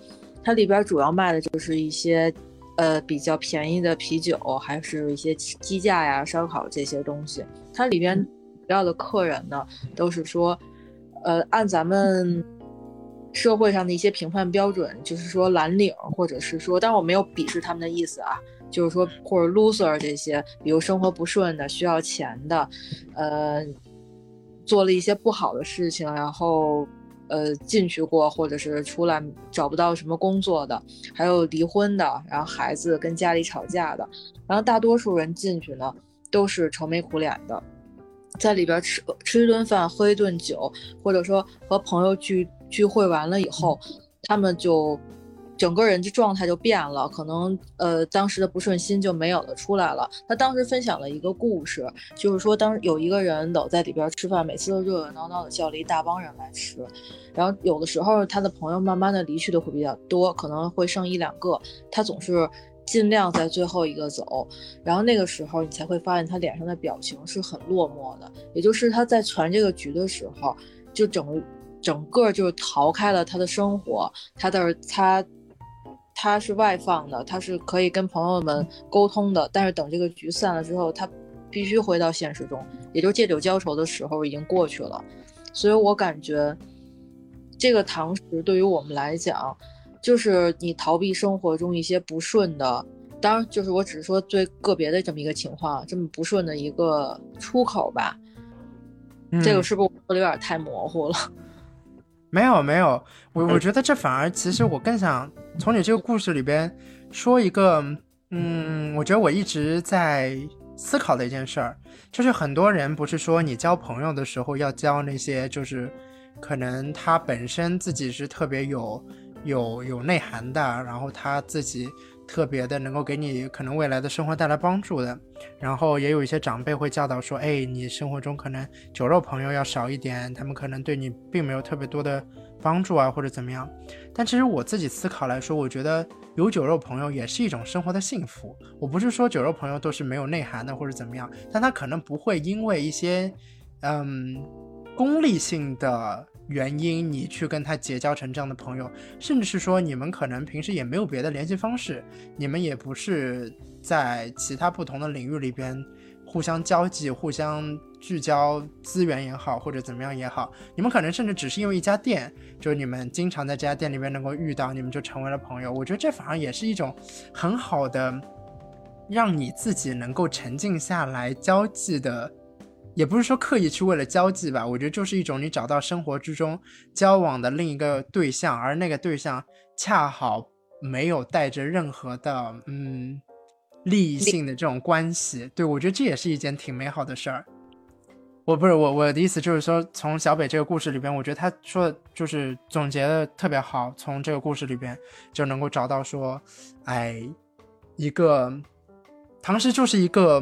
它里边主要卖的就是一些，呃，比较便宜的啤酒，还是一些鸡架呀、烧烤这些东西。它里边主要的客人呢，都是说，呃，按咱们社会上的一些评判标准，就是说蓝领，或者是说，但我没有鄙视他们的意思啊，就是说或者 loser 这些，比如生活不顺的、需要钱的，呃，做了一些不好的事情，然后。呃，进去过，或者是出来找不到什么工作的，还有离婚的，然后孩子跟家里吵架的，然后大多数人进去呢，都是愁眉苦脸的，在里边吃吃一顿饭，喝一顿酒，或者说和朋友聚聚会完了以后，他们就整个人的状态就变了，可能呃当时的不顺心就没有了出来了。他当时分享了一个故事，就是说当有一个人老在里边吃饭，每次都热热闹闹的叫了一大帮人来吃，然后有的时候他的朋友慢慢的离去的会比较多，可能会剩一两个，他总是尽量在最后一个走，然后那个时候你才会发现他脸上的表情是很落寞的，也就是他在传这个局的时候，就整整个就是逃开了他的生活，他的他。他是外放的，他是可以跟朋友们沟通的，但是等这个局散了之后，他必须回到现实中，也就借酒浇愁的时候已经过去了。所以我感觉，这个堂食对于我们来讲，就是你逃避生活中一些不顺的，当然就是我只是说最个别的这么一个情况，这么不顺的一个出口吧。这个嗯是不是我说的有点太模糊了？没有没有，我我觉得这反而其实我更想从你这个故事里边说一个，嗯，我觉得我一直在思考的一件事儿，就是很多人不是说你交朋友的时候要交那些就是可能他本身自己是特别有有有内涵的，然后他自己特别的能够给你可能未来的生活带来帮助的，然后也有一些长辈会教导说，哎，你生活中可能酒肉朋友要少一点，他们可能对你并没有特别多的帮助啊，或者怎么样。但其实我自己思考来说，我觉得有酒肉朋友也是一种生活的幸福。我不是说酒肉朋友都是没有内涵的或者怎么样，但他可能不会因为一些嗯功利性的原因，你去跟他结交成这样的朋友，甚至是说你们可能平时也没有别的联系方式，你们也不是在其他不同的领域里边互相交际、互相聚焦资源也好，或者怎么样也好，你们可能甚至只是因为一家店，就是你们经常在这家店里面能够遇到，你们就成为了朋友。我觉得这反而也是一种很好的让你自己能够沉静下来交际的，也不是说刻意去为了交际吧，我觉得就是一种你找到生活之中交往的另一个对象，而那个对象恰好没有带着任何的嗯利益性的这种关系。对我觉得这也是一件挺美好的事儿。我不是我我的意思就是说，从小北这个故事里边，我觉得他说的就是总结的特别好。从这个故事里边就能够找到说，哎，一个唐诗就是一个，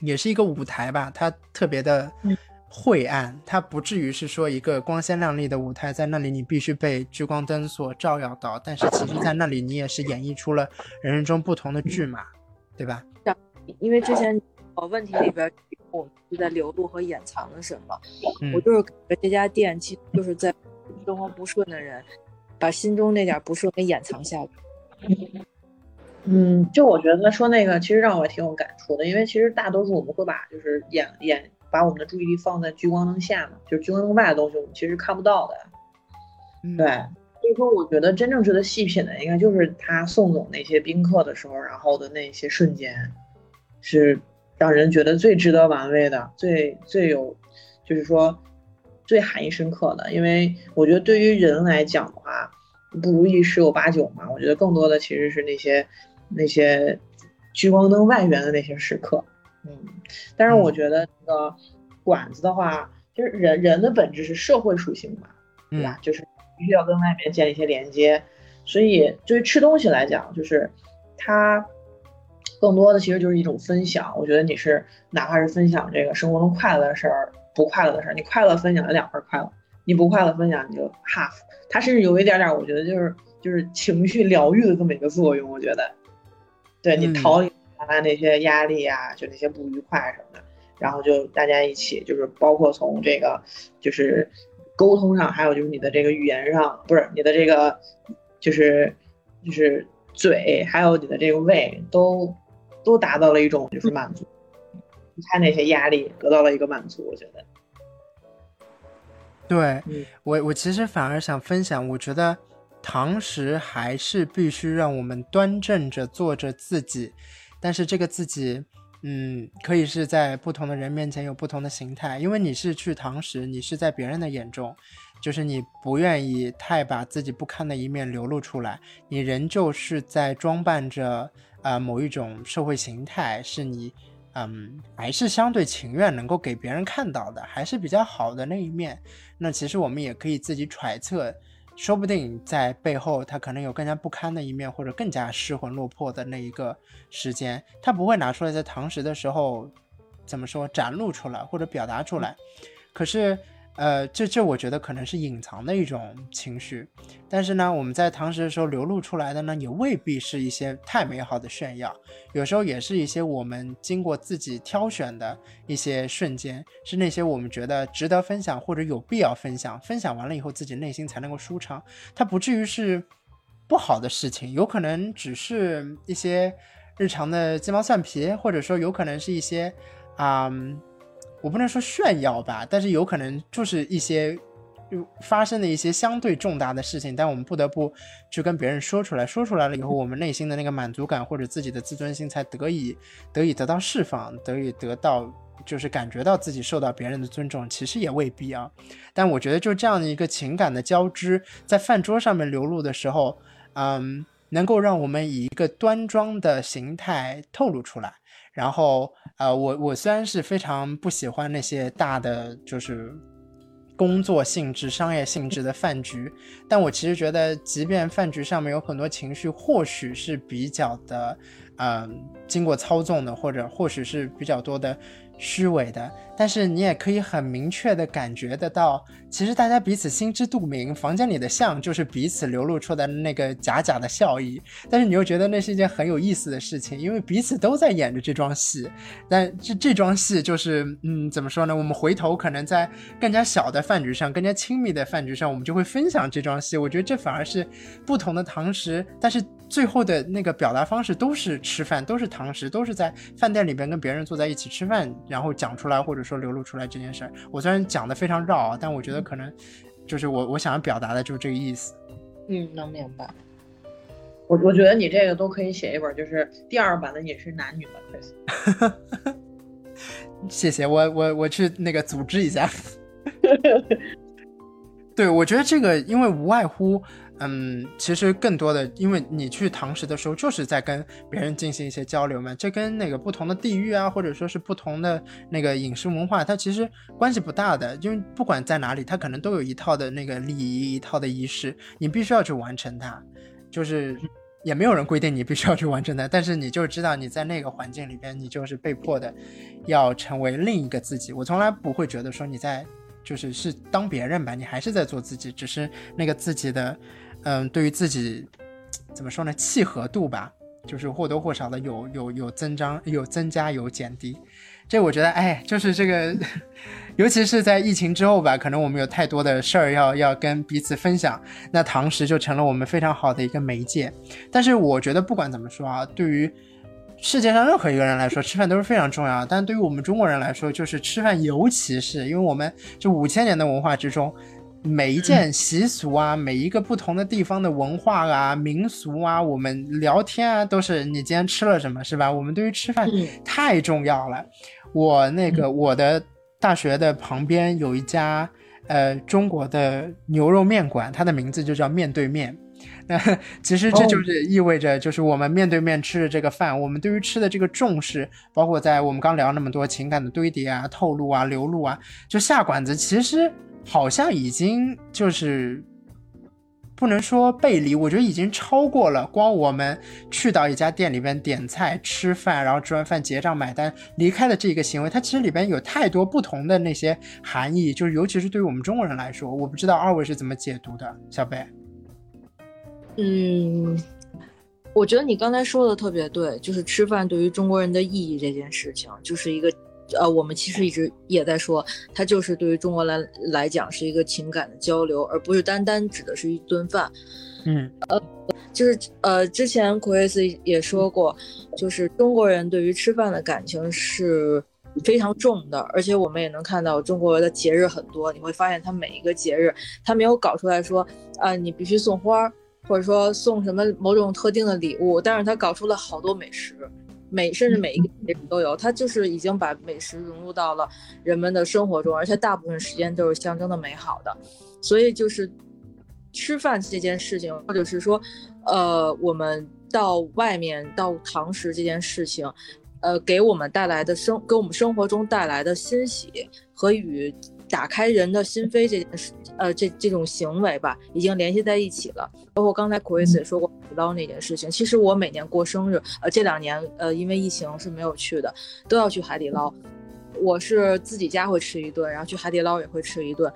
也是一个舞台吧。它特别的嗯晦暗，它不至于是说一个光鲜亮丽的舞台，在那里你必须被聚光灯所照耀到。但是其实，在那里你也是演绎出了人生中不同的剧码，对吧？因为之前呃问题里边我们是在流露和掩藏了什么，嗯我就是感觉这家店其实就是在生活不顺的人，把心中那点不顺给掩藏下来。嗯，就我觉得他说那个其实让我挺有感触的，因为其实大多数我们会把就是眼眼把我们的注意力放在聚光灯下嘛，就是聚光灯外的东西我们其实看不到的。嗯对，所以说我觉得真正值得细品的，应该就是他送走那些宾客的时候，然后的那些瞬间，是让人觉得最值得玩味的，最最有，就是说最含义深刻的。因为我觉得对于人来讲的话，不如意十有八九嘛。我觉得更多的其实是那些那些聚光灯外缘的那些时刻。嗯，但是我觉得那个管子的话，就是人人的本质是社会属性嘛，对吧？就是必须要跟外面建立一些连接。所以，对于吃东西来讲，就是它更多的其实就是一种分享。我觉得你是哪怕是分享这个生活中快乐的事儿、不快乐的事儿，你快乐分享了两份快乐，你不快乐分享你就 half。它甚至有一点点，我觉得就是就是情绪疗愈的这么一个作用。我觉得，对你嗯。逃离原来那些压力啊，就那些不愉快什么的，然后就大家一起，就是包括从这个就是沟通上，还有就是你的这个语言上，不是你的这个就是就是嘴，还有你的这个胃，都都达到了一种就是满足，你看那些压力得到了一个满足，我觉得，对嗯。我，我其实反而想分享，我觉得堂食还是必须让我们端正着做着自己，但是这个自己，嗯，可以是在不同的人面前有不同的形态，因为你是去堂食，你是在别人的眼中，就是你不愿意太把自己不堪的一面流露出来，你仍旧是在装扮着呃某一种社会形态，是你。嗯，还是相对情愿能够给别人看到的，还是比较好的那一面。那其实我们也可以自己揣测，说不定在背后他可能有更加不堪的一面，或者更加失魂落魄的那一个时间，他不会拿出来在堂食的时候怎么说展露出来或者表达出来。可是，呃，这这我觉得可能是隐藏的一种情绪，但是呢，我们在堂食的时候流露出来的呢，也未必是一些太美好的炫耀，有时候也是一些我们经过自己挑选的一些瞬间，是那些我们觉得值得分享或者有必要分享，分享完了以后自己内心才能够舒畅，它不至于是不好的事情，有可能只是一些日常的鸡毛蒜皮，或者说有可能是一些啊、我不能说炫耀吧，但是有可能就是一些就发生的一些相对重大的事情，但我们不得不去跟别人说出来，说出来了以后，我们内心的那个满足感或者自己的自尊心才得以得以得到释放，得以得到就是感觉到自己受到别人的尊重，其实也未必啊。但我觉得就这样的一个情感的交织，在饭桌上面流露的时候，嗯，能够让我们以一个端庄的形态透露出来。然后，呃，我我虽然是非常不喜欢那些大的就是工作性质、商业性质的饭局，但我其实觉得，即便饭局上面有很多情绪，或许是比较的，呃，经过操纵的，或者或许是比较多的虚伪的，但是你也可以很明确的感觉得到，其实大家彼此心知肚明，房间里的像就是彼此流露出的那个假假的笑意，但是你又觉得那是一件很有意思的事情，因为彼此都在演着这桩戏，但这这桩戏就是，嗯，怎么说呢？我们回头可能在更加小的饭局上，更加亲密的饭局上，我们就会分享这桩戏。我觉得这反而是不同的堂食，但是最后的那个表达方式都是吃饭，都是堂食，都是在饭店里边跟别人坐在一起吃饭，然后讲出来或者说流露出来这件事儿。我虽然讲的非常绕啊，但我觉得可能就是我我想要表达的就是这个意思。嗯，能明白。我我觉得你这个都可以写一本，就是第二版的饮食男女吧 Chris。谢谢我我我去那个组织一下。对，我觉得这个因为无外乎，嗯，其实更多的，因为你去堂食的时候就是在跟别人进行一些交流嘛，这跟那个不同的地域啊，或者说是不同的那个饮食文化，它其实关系不大的，因为不管在哪里，它可能都有一套的那个礼仪，一套的仪式，你必须要去完成它，就是也没有人规定你必须要去完成它，但是你就知道你在那个环境里边，你就是被迫的要成为另一个自己。我从来不会觉得说你在。就是是当别人吧，你还是在做自己，只是那个自己的，嗯，对于自己怎么说呢，契合度吧，就是或多或少的有有有增长，有增加有减低。这我觉得，哎，就是这个，尤其是在疫情之后吧，可能我们有太多的事儿要要跟彼此分享，那堂食就成了我们非常好的一个媒介。但是我觉得不管怎么说啊，对于世界上任何一个人来说，吃饭都是非常重要的。但对于我们中国人来说，就是吃饭，尤其是因为我们这五千年的文化之中，每一件习俗啊，每一个不同的地方的文化啊、民俗啊，我们聊天啊，都是你今天吃了什么，是吧？我们对于吃饭太重要了。我那个我的大学的旁边有一家呃中国的牛肉面馆，它的名字就叫面对面。那其实这就是意味着，就是我们面对面吃的这个饭，我们对于吃的这个重视，包括在我们刚聊那么多情感的堆叠啊、透露啊、流露啊，就下馆子，其实好像已经就是不能说背离，我觉得已经超过了光我们去到一家店里边点菜吃饭，然后吃完饭结账买单离开的这个行为，它其实里边有太多不同的那些含义，就是尤其是对于我们中国人来说，我不知道二位是怎么解读的，小北。嗯，我觉得你刚才说的特别对，就是吃饭对于中国人的意义这件事情，就是一个呃，我们其实一直也在说，它就是对于中国来来讲是一个情感的交流，而不是单单指的是一顿饭。嗯，呃，就是呃，之前 Chris 也说过，就是中国人对于吃饭的感情是非常重的，而且我们也能看到中国的节日很多，你会发现他每一个节日，他没有搞出来说啊，你必须送花。或者说送什么某种特定的礼物，但是他搞出了好多美食，每甚至每一个节日都有，他就是已经把美食融入到了人们的生活中，而且大部分时间都是象征的美好的，所以就是吃饭这件事情，或者是说，呃，我们到外面到堂食这件事情，呃，给我们带来的生给我们生活中带来的欣喜和与。打开人的心扉这件事，呃，这这种行为吧，已经联系在一起了。包括刚才 Chris 也说过海底捞那件事情。其实我每年过生日，呃，这两年呃因为疫情是没有去的，都要去海底捞。我是自己家会吃一顿，然后去海底捞也会吃一顿。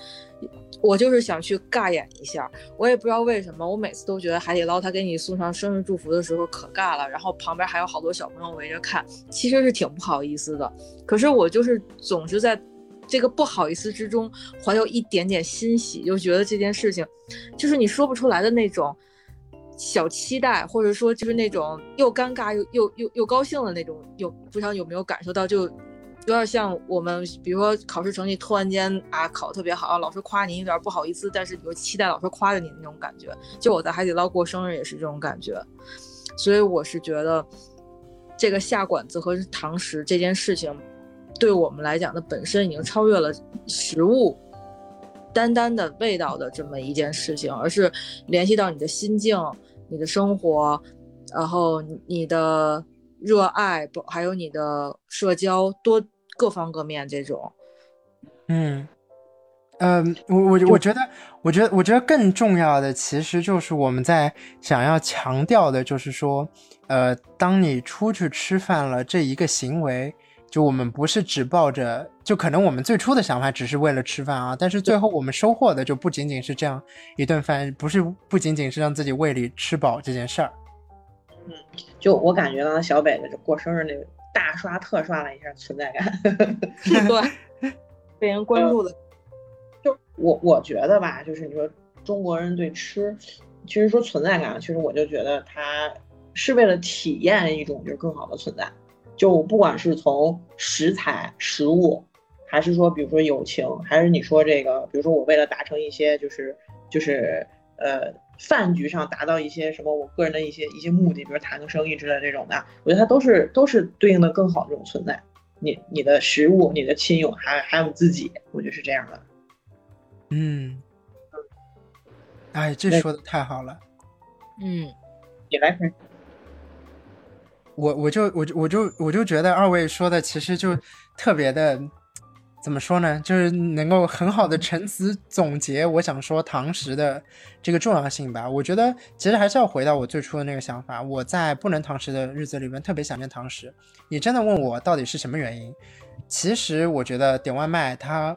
我就是想去尬演一下，我也不知道为什么，我每次都觉得海底捞他给你送上生日祝福的时候可尬了，然后旁边还有好多小朋友围着看，其实是挺不好意思的。可是我就是总是在。这个不好意思之中，怀有一点点欣喜，就觉得这件事情，就是你说不出来的那种小期待，或者说就是那种又尴尬又又又又高兴的那种。有不知道有没有感受到，就有点像我们，比如说考试成绩突然间啊考特别好，老师夸你有点不好意思，但是你又期待老师夸着你那种感觉。就我在海底捞过生日也是这种感觉，所以我是觉得这个下馆子和堂食这件事情。对我们来讲的本身已经超越了食物单单的味道的这么一件事情，而是联系到你的心境、你的生活，然后你的热爱，不还有你的社交，多各方各面这种。嗯嗯，我我我觉得，我觉得，我觉得更重要的其实就是我们在想要强调的，就是说，呃，当你出去吃饭了这一个行为。就我们不是只抱着，就可能我们最初的想法只是为了吃饭啊，但是最后我们收获的就不仅仅是这样一顿饭，不是不仅仅是让自己胃里吃饱这件事儿。嗯，就我感觉到小北的过生日那个大刷特刷了一下存在感 对，被人关注的。就我我觉得吧，就是你说中国人对吃，其实说存在感，其实我就觉得他是为了体验一种就是更好的存在。就不管是从食材、食物，还是说，比如说友情，还是你说这个，比如说我为了达成一些，就是就是呃饭局上达到一些什么我个人的一些一些目的，比如谈个生意之类的这种的，我觉得它都是都是对应的更好的这种存在。你你的食物、你的亲友，还还有你自己，我觉得是这样的。嗯，哎，这说的太好了。嗯，你来分，我我就我就我就我就觉得二位说的其实就特别的，怎么说呢？就是能够很好的陈词总结我想说堂食的这个重要性吧。我觉得其实还是要回到我最初的那个想法，我在不能堂食的日子里面特别想念堂食。你真的问我到底是什么原因？其实我觉得点外卖它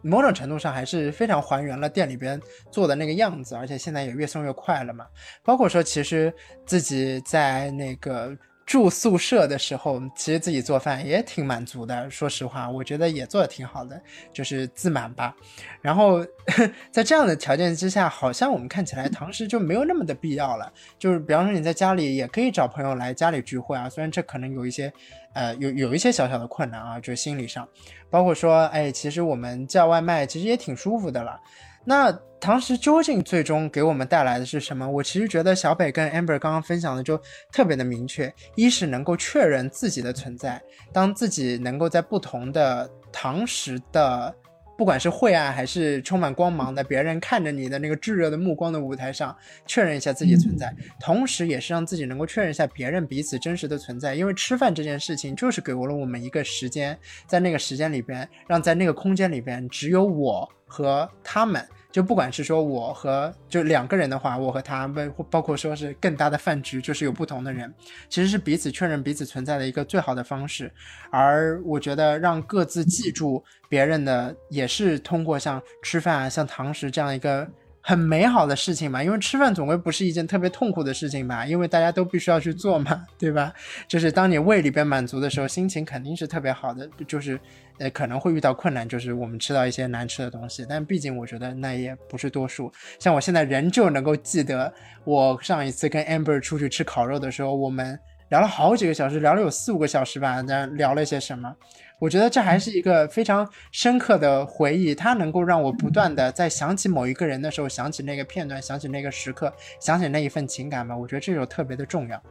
某种程度上还是非常还原了店里边做的那个样子，而且现在也越送越快了嘛。包括说，其实自己在那个住宿舍的时候，其实自己做饭也挺满足的。说实话，我觉得也做的挺好的，就是自满吧。然后 在这样的条件之下，好像我们看起来堂食就没有那么的必要了。就是比方说你在家里也可以找朋友来家里聚会啊，虽然这可能有一些呃有有一些小小的困难啊，就是心理上。包括说，哎，其实我们叫外卖其实也挺舒服的了。那堂食究竟最终给我们带来的是什么？我其实觉得小北跟 Amber 刚刚分享的就特别的明确，一是能够确认自己的存在，当自己能够在不同的堂食的。不管是晦暗还是充满光芒的，别人看着你的那个炙热的目光的舞台上，确认一下自己存在，同时也是让自己能够确认一下别人彼此真实的存在。因为吃饭这件事情，就是给了我们一个时间，在那个时间里边，让在那个空间里边只有我和他们。就不管是说我和就两个人的话，我和他们，包括说是更大的饭局，就是有不同的人，其实是彼此确认彼此存在的一个最好的方式。而我觉得让各自记住别人的，也是通过像吃饭啊、像堂食这样一个很美好的事情嘛。因为吃饭总归不是一件特别痛苦的事情吧，因为大家都必须要去做嘛，对吧？就是当你胃里边满足的时候，心情肯定是特别好的。就是呃可能会遇到困难，就是我们吃到一些难吃的东西，但毕竟我觉得那也不是多数。像我现在仍旧能够记得，我上一次跟 Amber 出去吃烤肉的时候，我们。聊了好几个小时，聊了有四五个小时吧。那聊了些什么？我觉得这还是一个非常深刻的回忆，它能够让我不断的在想起某一个人的时候，想起那个片段，想起那个时刻，想起那一份情感吧。我觉得这就特别的重要。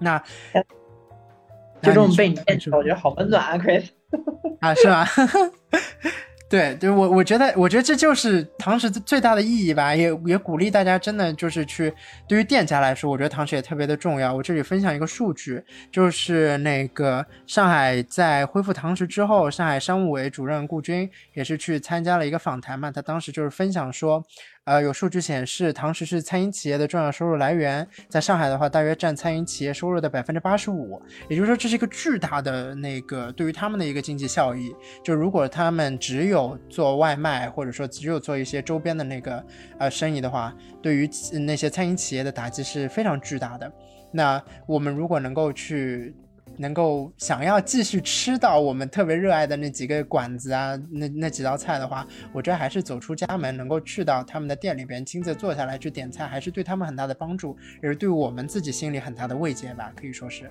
那就这么被你我觉得好温暖啊，Chris。啊，是吗？对 对，我我觉得，我觉得这就是堂食最大的意义吧，也也鼓励大家真的就是去，对于店家来说，我觉得堂食也特别的重要。我这里分享一个数据，就是那个上海在恢复堂食之后，上海商务委主任顾军也是去参加了一个访谈嘛，他当时就是分享说。呃，有数据显示，堂食是餐饮企业的重要收入来源。在上海的话，大约占餐饮企业收入的百分之八十五。也就是说，这是一个巨大的那个对于他们的一个经济效益。就如果他们只有做外卖，或者说只有做一些周边的那个呃生意的话，对于那些餐饮企业的打击是非常巨大的。那我们如果能够去。能够想要继续吃到我们特别热爱的那几个馆子啊，那那几道菜的话，我觉得还是走出家门，能够去到他们的店里边亲自坐下来去点菜，还是对他们很大的帮助，也是对我们自己心里很大的慰藉吧，可以说是。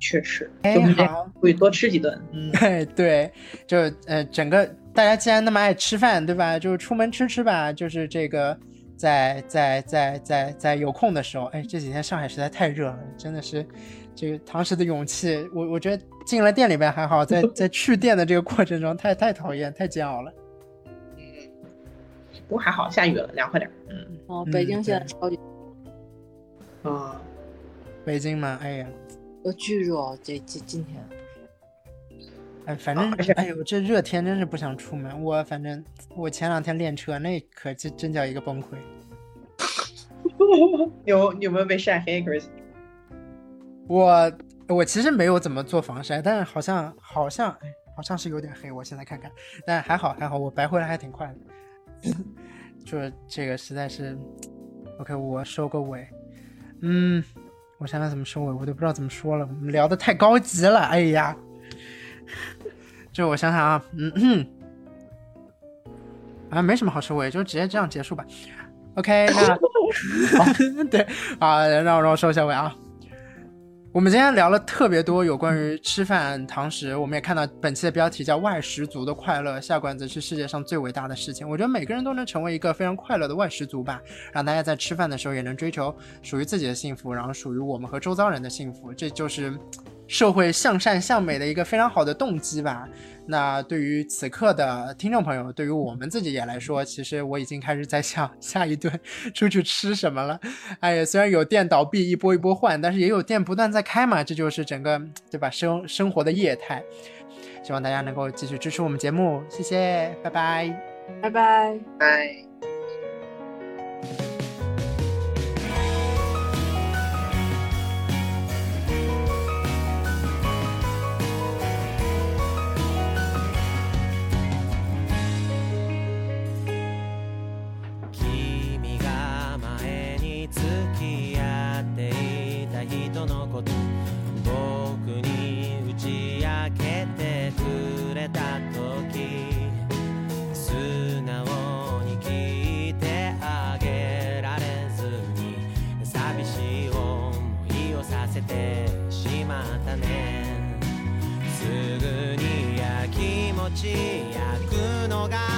确实，哎好会多吃几顿。嗯，对。对，就呃，整个大家既然那么爱吃饭，对。吧？就出门吃吃吧。就是这个，在在在在在有空的时候，哎，这几天上海实在太热了，真的是这个堂食的勇气，我我觉得进了店里边还好，在 在去店的这个过程中，太太讨厌，太煎熬了。嗯不过还好，下雨了，凉快点。嗯哦，嗯北京现在超级啊，北京嘛，哎呀，呃巨热，这这今天哎，反正哎呦，这热天真是不想出门。我反正我前两天练车，那可真真叫一个崩溃。有你有没有被晒黑，Chris？我我其实没有怎么做防晒，但是好像好像，好像是有点黑。我现在看看，但还好还好，我白回来还挺快的。就是这个实在是，OK，我收个尾。嗯，我想想怎么收尾，我都不知道怎么说了。我们聊的太高级了，哎呀。就我想想啊，嗯嗯，啊，没什么好收尾，就直接这样结束吧。OK，那 对啊，让我让我收一下尾啊。我们今天聊了特别多有关于吃饭堂食，我们也看到本期的标题叫“外食族的快乐”，下馆子是世界上最伟大的事情。我觉得每个人都能成为一个非常快乐的外食族吧，让大家在吃饭的时候也能追求属于自己的幸福，然后属于我们和周遭人的幸福，这就是社会向善向美的一个非常好的动机吧。那对于此刻的听众朋友，对于我们自己也来说，其实我已经开始在想下一顿出去吃什么了。哎呀，虽然有店倒闭一波一波换，但是也有店不断在开嘛，这就是整个对吧生生活的业态。希望大家能够继续支持我们节目，谢谢，拜拜。拜拜。拜。ち焼くのが